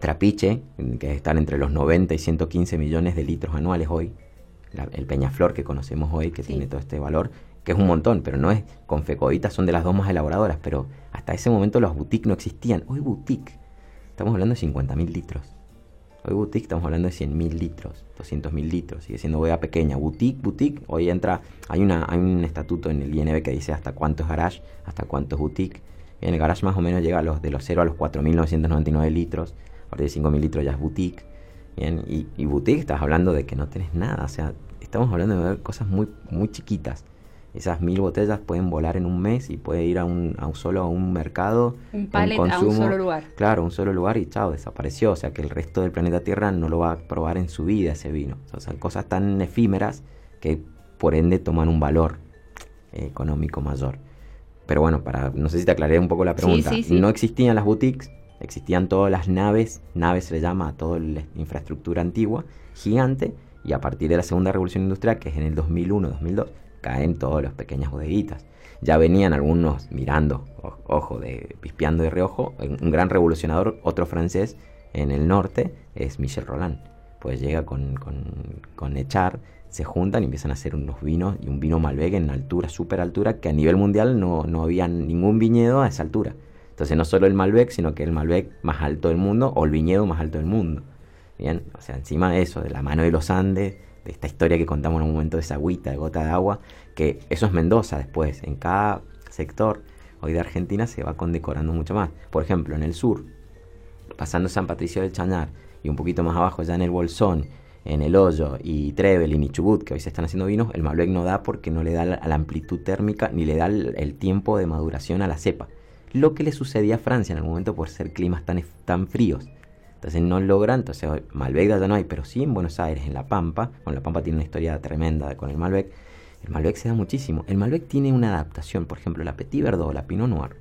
Trapiche, que están entre los 90 y 115 millones de litros anuales hoy. la- el Peñaflor que conocemos hoy, que tiene todo este valor, que es un montón, pero no es, con Fecoitas son de las dos más elaboradoras, pero hasta ese momento los boutiques no existían. Hoy boutique, estamos hablando de 50.000 litros. Hoy boutique estamos hablando de 100.000 litros, 200.000 litros, sigue siendo bodega pequeña. Boutique, boutique, hoy entra, hay, una, hay un estatuto en el INB que dice hasta cuánto es garage, hasta cuánto es boutique. En el garage más o menos llega a los, de los 0 a los 4.999 litros, a partir de 5.000 litros ya es boutique. Y, y boutique estás hablando de que no tenés nada, o sea, estamos hablando de cosas muy, muy chiquitas. Esas mil botellas pueden volar en un mes y puede ir a un, a un solo a un mercado. Un pallet a un solo lugar. Claro, un solo lugar y chao, desapareció. O sea que el resto del planeta Tierra no lo va a probar en su vida ese vino. O sea, cosas tan efímeras que por ende toman un valor eh, económico mayor. Pero bueno, para no sé si te aclaré un poco la pregunta. sí, sí. No existían las boutiques, existían todas las naves, naves se le llama a toda la infraestructura antigua, gigante, y a partir de la segunda revolución industrial, que es en el 2001-2002, caen todas las pequeñas bodeguitas. Ya venían algunos mirando, ojo, de pispeando de reojo, un gran revolucionador, otro francés en el norte, es Michel Roland. Pues llega con, con, con Echar, se juntan y empiezan a hacer unos vinos y un vino Malbec en altura, súper altura, que a nivel mundial no, no había ningún viñedo a esa altura. Entonces no solo el Malbec, sino que el Malbec más alto del mundo o el viñedo más alto del mundo. Bien, o sea, encima de eso, de la mano de los Andes, de esta historia que contamos en un momento de esa agüita, de gota de agua, que eso es Mendoza después. En cada sector hoy de Argentina se va condecorando mucho más. Por ejemplo, en el sur, pasando San Patricio del Chañar y un poquito más abajo ya en el Bolsón, en el Hoyo y Trevelin y Chubut, que hoy se están haciendo vinos, el Malbec no da porque no le da la, la amplitud térmica ni le da el, el tiempo de maduración a la cepa. Lo que le sucedía a Francia en algún momento por ser climas tan, tan fríos. Entonces no logran, entonces Malbec ya no hay, pero sí en Buenos Aires, en La Pampa, bueno, La Pampa tiene una historia tremenda con el Malbec, el Malbec se da muchísimo. El Malbec tiene una adaptación, por ejemplo, la Petit Verdot, la Pinot Noir,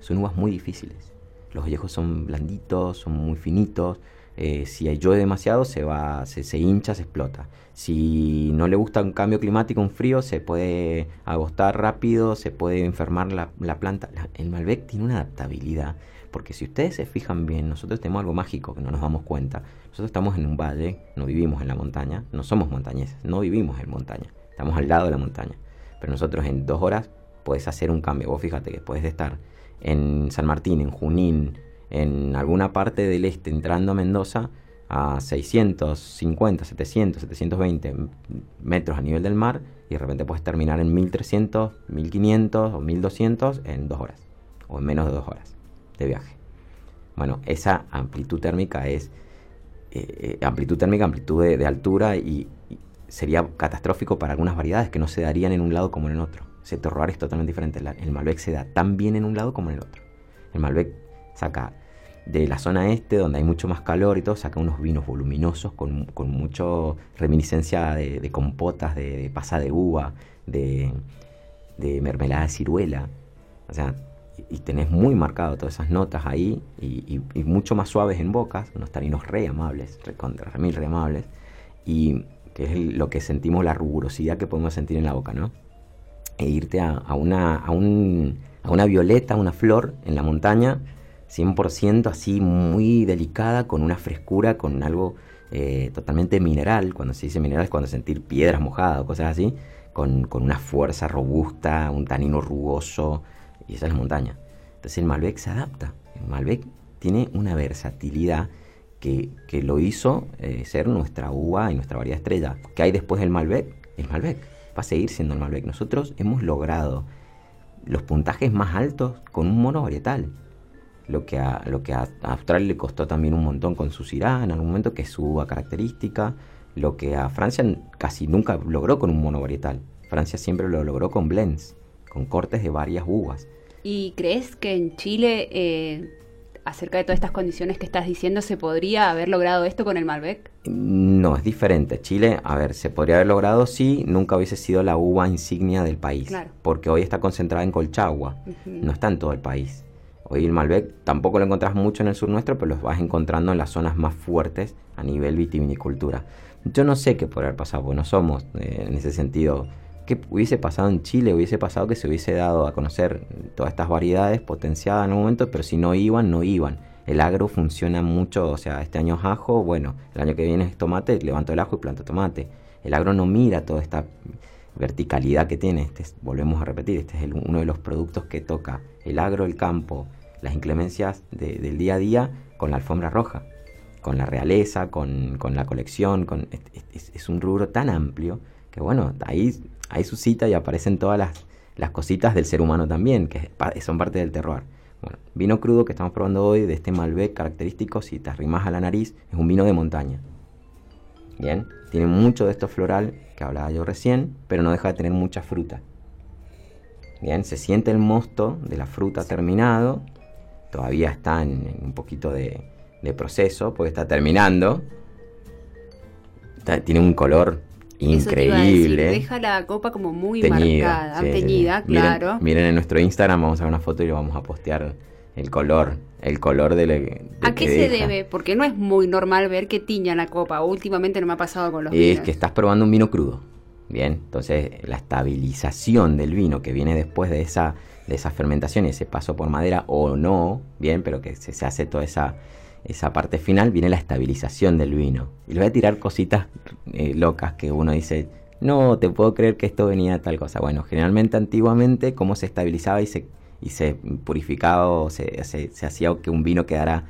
son uvas muy difíciles. Los viejos son blanditos, son muy finitos. eh, si llueve demasiado, se va, se, hincha, se explota. Si no le gusta un cambio climático, un frío, se puede agostar rápido, se puede enfermar la, la planta. La- el Malbec tiene una adaptabilidad. Porque si ustedes se fijan bien, nosotros tenemos algo mágico que no nos damos cuenta. Nosotros estamos en un valle, no vivimos en la montaña, no somos montañeses, no vivimos en montaña, estamos al lado de la montaña. Pero nosotros en dos horas puedes hacer un cambio. Vos fíjate que puedes estar en San Martín, en Junín, en alguna parte del este, entrando a Mendoza, a 650, 700, 720 m- metros a nivel del mar, y de repente puedes terminar en 1300, 1500 o 1200 en dos horas, o en menos de dos horas de viaje. Bueno, esa amplitud térmica es eh, eh, amplitud térmica, amplitud de, altura y, sería catastrófico para algunas variedades que no se darían en un lado como en el otro. Ese terroir es totalmente diferente. El Malbec se da tan bien en un lado como en el otro. El Malbec saca de la zona este, donde hay mucho más calor y todo, saca unos vinos voluminosos con, con mucho reminiscencia de, de compotas, de, de pasa de uva, de, de mermelada de ciruela. O sea, y, tenés muy marcado todas esas notas ahí y, y- y mucho más suaves en bocas, unos taninos re amables, recontra, re mil re amables, y que es lo que sentimos, la rugosidad que podemos sentir en la boca, ¿no? E irte a, a una, a, un, a una violeta, una flor en la montaña, 100% así muy delicada, con una frescura, con algo eh, totalmente mineral. Cuando se dice mineral es cuando sentir piedras mojadas o cosas así, con, con una fuerza robusta, un tanino rugoso, y esa es la montaña. Entonces el Malbec se adapta. El Malbec tiene una versatilidad que, que lo hizo eh, ser nuestra uva y nuestra variedad estrella. ¿Qué hay después del Malbec? El Malbec. Va a seguir siendo el Malbec. Nosotros hemos logrado los puntajes más altos con un mono varietal. Lo que a, lo que Australia le costó también un montón con su Syrah en algún momento, que es su uva característica. Lo que a Francia casi nunca logró con un mono varietal. Francia siempre lo logró con blends, con cortes de varias uvas. ¿Y crees que en Chile, eh, acerca de todas estas condiciones que estás diciendo, se podría haber logrado esto con el Malbec? No, es diferente. Chile, a ver, se podría haber logrado si nunca hubiese sido la uva insignia del país. Claro. Porque hoy está concentrada en Colchagua, no está en todo el país. Hoy el Malbec tampoco lo encontrás mucho en el sur nuestro, pero los vas encontrando en las zonas más fuertes a nivel vitivinicultura. Yo no sé qué podría haber pasado, porque no somos eh, en ese sentido. ¿Qué hubiese pasado en Chile? Hubiese pasado que se hubiese dado a conocer todas estas variedades potenciadas en un momento, pero si no iban, no iban. El agro funciona mucho, o sea, este año es ajo, bueno, el año que viene es tomate, levanto el ajo y planto tomate. El agro no mira toda esta verticalidad que tiene. Este volvemos a repetir, este es uno de los productos que toca el agro, el campo, las inclemencias del día a día con la alfombra roja, con la realeza, con, la colección. Con, es, un rubro tan amplio que bueno, ahí, ahí suscita y aparecen todas las, las cositas del ser humano también, que son parte del terror. Bueno, vino crudo que estamos probando hoy, de este Malbec característico, si te arrimas a la nariz, es un vino de montaña. Bien, tiene mucho de esto floral que hablaba yo recién, pero no deja de tener mucha fruta. Bien, se siente el mosto de la fruta terminado, todavía está en, un poquito de, proceso, porque está terminando. tiene un color increíble. Deja la copa como muy marcada, teñida, claro. Miren, en nuestro Instagram, vamos a ver una foto y lo vamos a postear el color, el color de, ¿A qué se debe? Porque no es muy normal ver que tiña la copa. Últimamente no me ha pasado con los vinos. Es que estás probando un vino crudo. Bien, entonces la estabilización del vino que viene después de esa, de esa fermentación y ese paso por madera o no, bien, pero que se, se hace toda esa esa parte final viene la estabilización del vino. Y le voy a tirar cositas eh, locas que uno dice, no, te puedo creer que esto venía de tal cosa. Bueno, generalmente antiguamente cómo se estabilizaba y se, y se purificaba o se, se, hacía que un vino quedara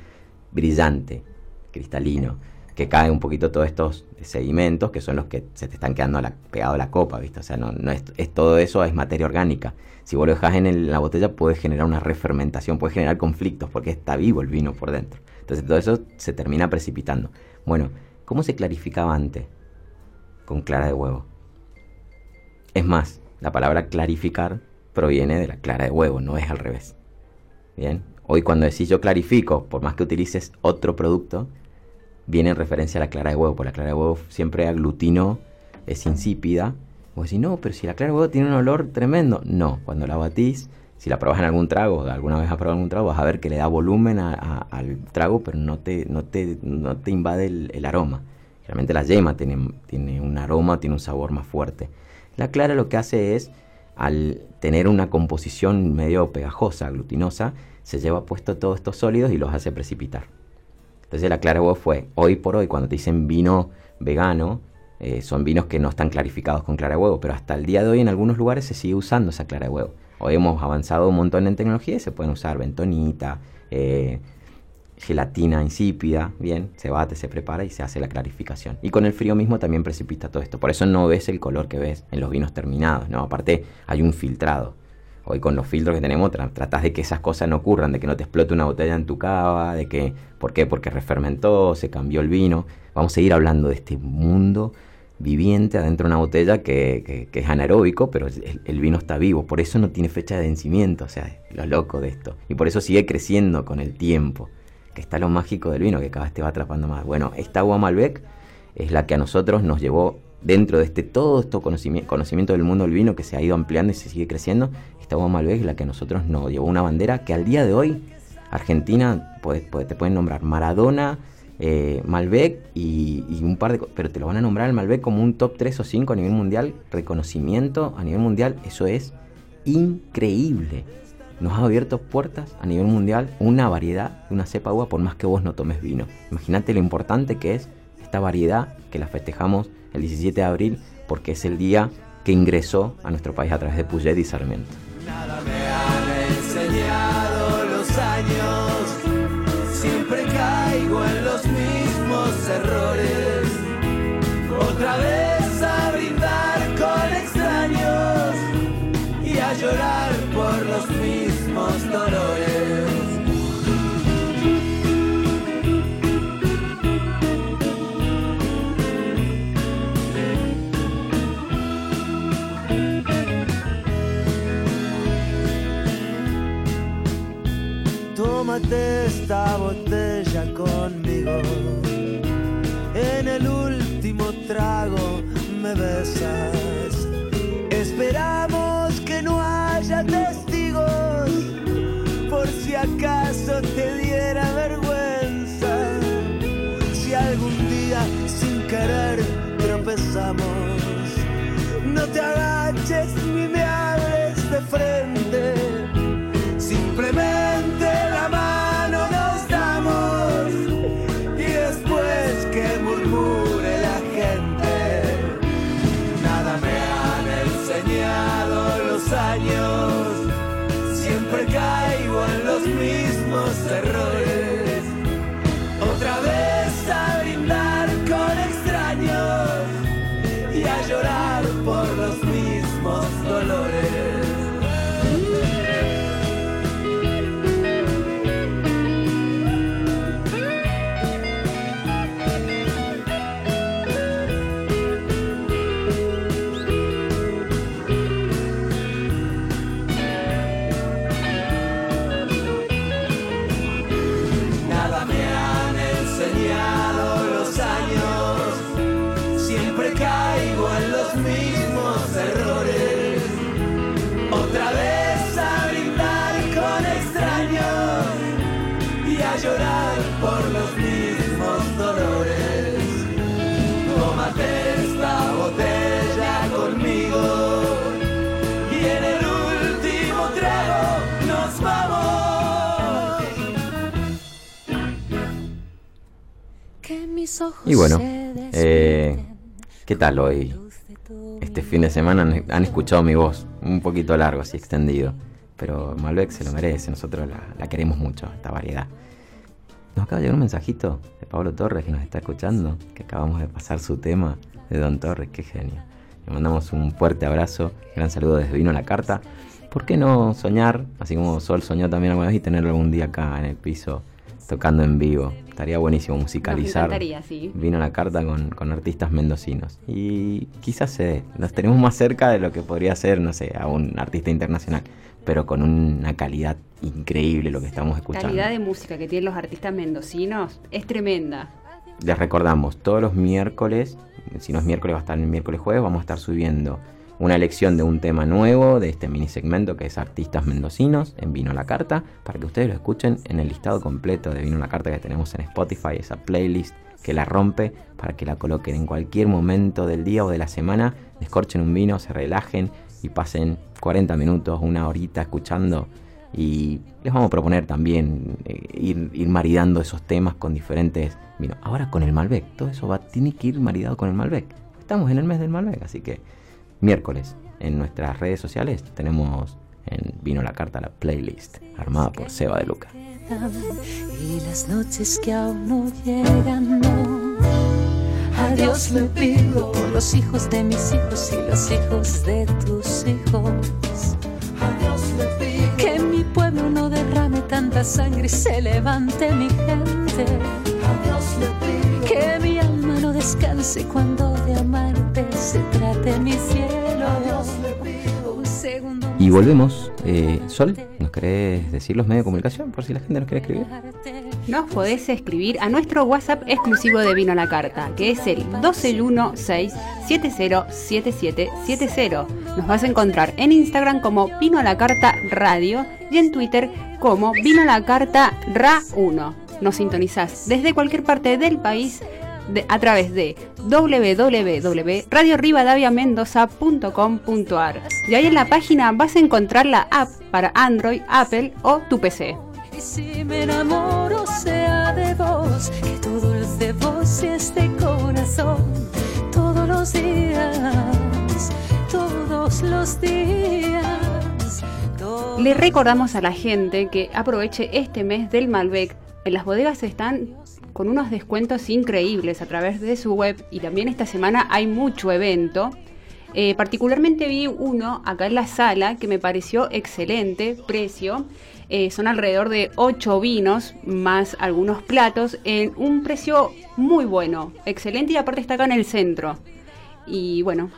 brillante, cristalino, que cae un poquito todos estos sedimentos que son los que se te están quedando la, pegado a la copa, ¿viste? O sea, no, no es, todo eso es materia orgánica. Si vos lo dejas en la botella puede generar una refermentación, puede generar conflictos porque está vivo el vino por dentro. Entonces todo eso se termina precipitando. Bueno, ¿cómo se clarificaba antes? Con clara de huevo. Es más, la palabra clarificar proviene de la clara de huevo, no es al revés. Bien, hoy cuando decís yo clarifico, por más que utilices otro producto, viene en referencia a la clara de huevo, porque la clara de huevo siempre aglutinó, es insípida. Vos decís, no, pero si la clara de huevo tiene un olor tremendo. No, cuando la batís, si la probas en algún trago, alguna vez has probado algún trago, vas a ver que le da volumen al trago, pero no te, no te, no te invade el, aroma. Realmente la yema tiene, tiene un aroma, tiene un sabor más fuerte. La clara lo que hace es, al tener una composición medio pegajosa, glutinosa, se lleva puesto todos estos sólidos y los hace precipitar. Entonces la clara huevo fue, hoy por hoy, cuando te dicen vino vegano, eh, son vinos que no están clarificados con clara huevo, pero hasta el día de hoy en algunos lugares se sigue usando esa clara de huevo. Hoy hemos avanzado un montón en tecnología y se pueden usar bentonita, eh, gelatina insípida, bien, se bate, se prepara y se hace la clarificación. Y con el frío mismo también precipita todo esto. Por eso no ves el color que ves en los vinos terminados, ¿no? Aparte hay un filtrado. Hoy con los filtros que tenemos tratas de que esas cosas no ocurran, de que no te explote una botella en tu cava, de que, ¿por qué? Porque refermentó, se cambió el vino. Vamos a seguir hablando de este mundo viviente adentro de una botella que, es anaeróbico, pero el, vino está vivo, por eso no tiene fecha de vencimiento, o sea, lo loco de esto. Y por eso sigue creciendo con el tiempo, que está lo mágico del vino, que cada vez te va atrapando más. Bueno, esta agua Malbec es la que a nosotros nos llevó dentro de este todo este conocimiento, conocimiento del mundo del vino que se ha ido ampliando y se sigue creciendo. Esta agua Malbec es la que a nosotros nos llevó una bandera que al día de hoy Argentina, te pueden nombrar Maradona, eh, Malbec y, un par de... Pero te lo van a nombrar el Malbec como un top 3 o 5 a nivel mundial. Reconocimiento a nivel mundial, eso es increíble. Nos ha abierto puertas a nivel mundial una variedad una cepa uva por más que vos no tomes vino. Imagínate lo importante que es esta variedad que la festejamos el 17 de abril porque es el día que ingresó a nuestro país a través de Puget y Sarmiento. Nada me han enseñado los años caigo en por los mismos dolores. Tómate esta botella conmigo y en el último trago nos vamos. Y bueno, eh, ¿qué tal hoy? Este fin de semana han, han escuchado mi voz, un poquito largo, así extendido. Pero Malbec se lo merece, nosotros la, la queremos mucho, esta variedad. Nos acaba de llegar un mensajito de Pablo Torres que nos está escuchando, que acabamos de pasar su tema de Don Torres, qué genio. Le mandamos un fuerte abrazo, gran saludo desde Vino la Carta. ¿Por qué no soñar, así como Sol soñó también alguna vez, y tenerlo algún día acá en el piso tocando en vivo? Estaría buenísimo musicalizar. Nos sí. Vino la carta con, con artistas mendocinos. Y quizás se dé. Nos tenemos más cerca de lo que podría ser, no sé, a un artista internacional. Pero con una calidad increíble lo que estamos La escuchando. calidad de música que tienen los artistas mendocinos es tremenda. Les recordamos, todos los miércoles, si no es miércoles va a estar el miércoles jueves, vamos a estar subiendo una elección de un tema nuevo de este mini segmento que es Artistas Mendocinos en Vino la Carta, para que ustedes lo escuchen en el listado completo de Vino la Carta que tenemos en Spotify, esa playlist que la rompe, para que la coloquen en cualquier momento del día o de la semana, descorchen un vino, se relajen pasen 40 minutos, una horita escuchando y les vamos a proponer también eh, ir, ir maridando esos temas con diferentes vinos. Ahora con el Malbec, todo eso va, tiene que ir maridado con el Malbec. Estamos en el mes del Malbec, así que miércoles en nuestras redes sociales tenemos en Vino la Carta la playlist armada por Seba de Luca. Y las noches que aún no llegan. A Dios le pido por los hijos de mis hijos y los hijos de tus hijos. A Dios le pido Que mi pueblo no derrame tanta sangre y se levante mi gente. A Dios le pido Que mi alma no descanse cuando de amarte se trate mi cielo. Un segundo Y volvemos. Eh, Sol, ¿nos querés decir los medios de comunicación por si la gente nos quiere escribir? Nos podés escribir a nuestro WhatsApp exclusivo de Vino a la Carta, que es el 1216707770. Nos vas a encontrar en Instagram como Vino a la Carta Radio y en Twitter como Vino a la Carta Ra1. Nos sintonizás desde cualquier parte del país a través de www.radiorivadaviamendoza.com.ar y ahí en la página vas a encontrar la app para Android, Apple o tu PC. Y si me enamoro sea de vos, que tu dulce voz y este corazón, todos los días, todos los días. Le recordamos a la gente que aproveche este mes del Malbec. En las bodegas están con unos descuentos increíbles a través de su web y también esta semana hay mucho evento. Eh, particularmente vi uno acá en la sala que me pareció excelente, precio. Eh, son alrededor de 8 vinos más algunos platos en un precio muy bueno, excelente y aparte está acá en el centro. Y bueno,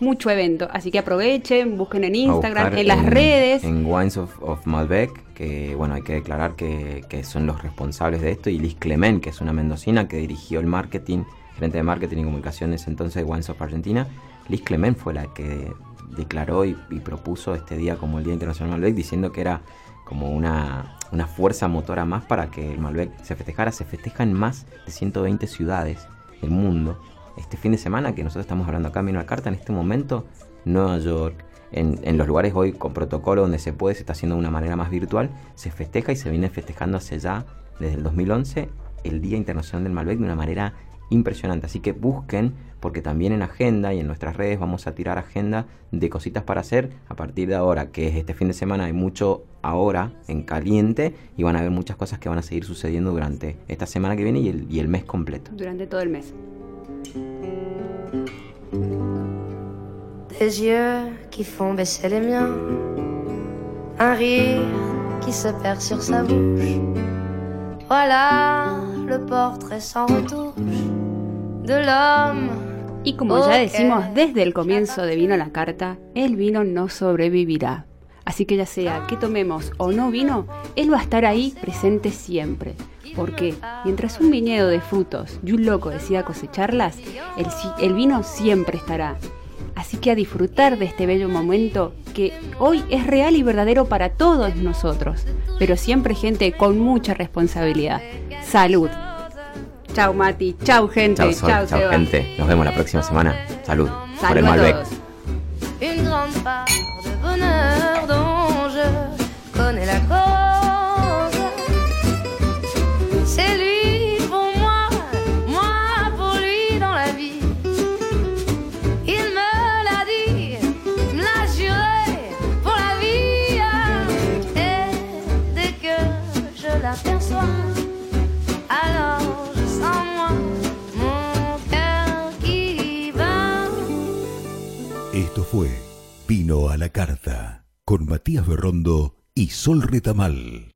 mucho evento, así que aprovechen, busquen en Instagram, en las redes. En Wines of, of Malbec, que bueno, hay que declarar que, que son los responsables de esto, y Liz Clement, que es una mendocina que dirigió el marketing, gerente de marketing y comunicaciones entonces de Wines of Argentina. Liz Clement fue la que declaró y, y propuso este día como el Día Internacional Malbec, diciendo que era como una, una fuerza motora más para que el Malbec se festejara. Se festeja en más de 120 ciudades del mundo. Este fin de semana que nosotros estamos hablando acá en Vino a la Carta, en este momento, Nueva York, en, en los lugares hoy con protocolo donde se puede, se está haciendo de una manera más virtual, se festeja y se viene festejando hace ya, desde el 2011, el Día Internacional del Malbec de una manera impresionante. Así que busquen, porque también en agenda y en nuestras redes vamos a tirar agenda de cositas para hacer a partir de ahora, que es este fin de semana, hay mucho ahora en caliente y van a haber muchas cosas que van a seguir sucediendo durante esta semana que viene y el, y el mes completo. Durante todo el mes. Des yeux qui font baisser les miens, un rire qui se perd sur sa bouche. Voilà le portrait sans retouche de l'homme. Y como ya decimos desde el comienzo de Vino a la Carta, el vino no sobrevivirá. Así que ya sea que tomemos o no vino, él va a estar ahí presente siempre. Porque mientras un viñedo de frutos y un loco decida cosecharlas, el, el vino siempre estará. Así que a disfrutar de este bello momento que hoy es real y verdadero para todos nosotros, pero siempre gente con mucha responsabilidad. Salud. Chau Mati, chau gente, Sol, chau gente. Nos vemos la próxima semana. Salud. Por el Malbec. todos. une grande part de bonheur dont je connais la cause. Fue Vino a la Carta con Matías Berrondo y Sol Retamal.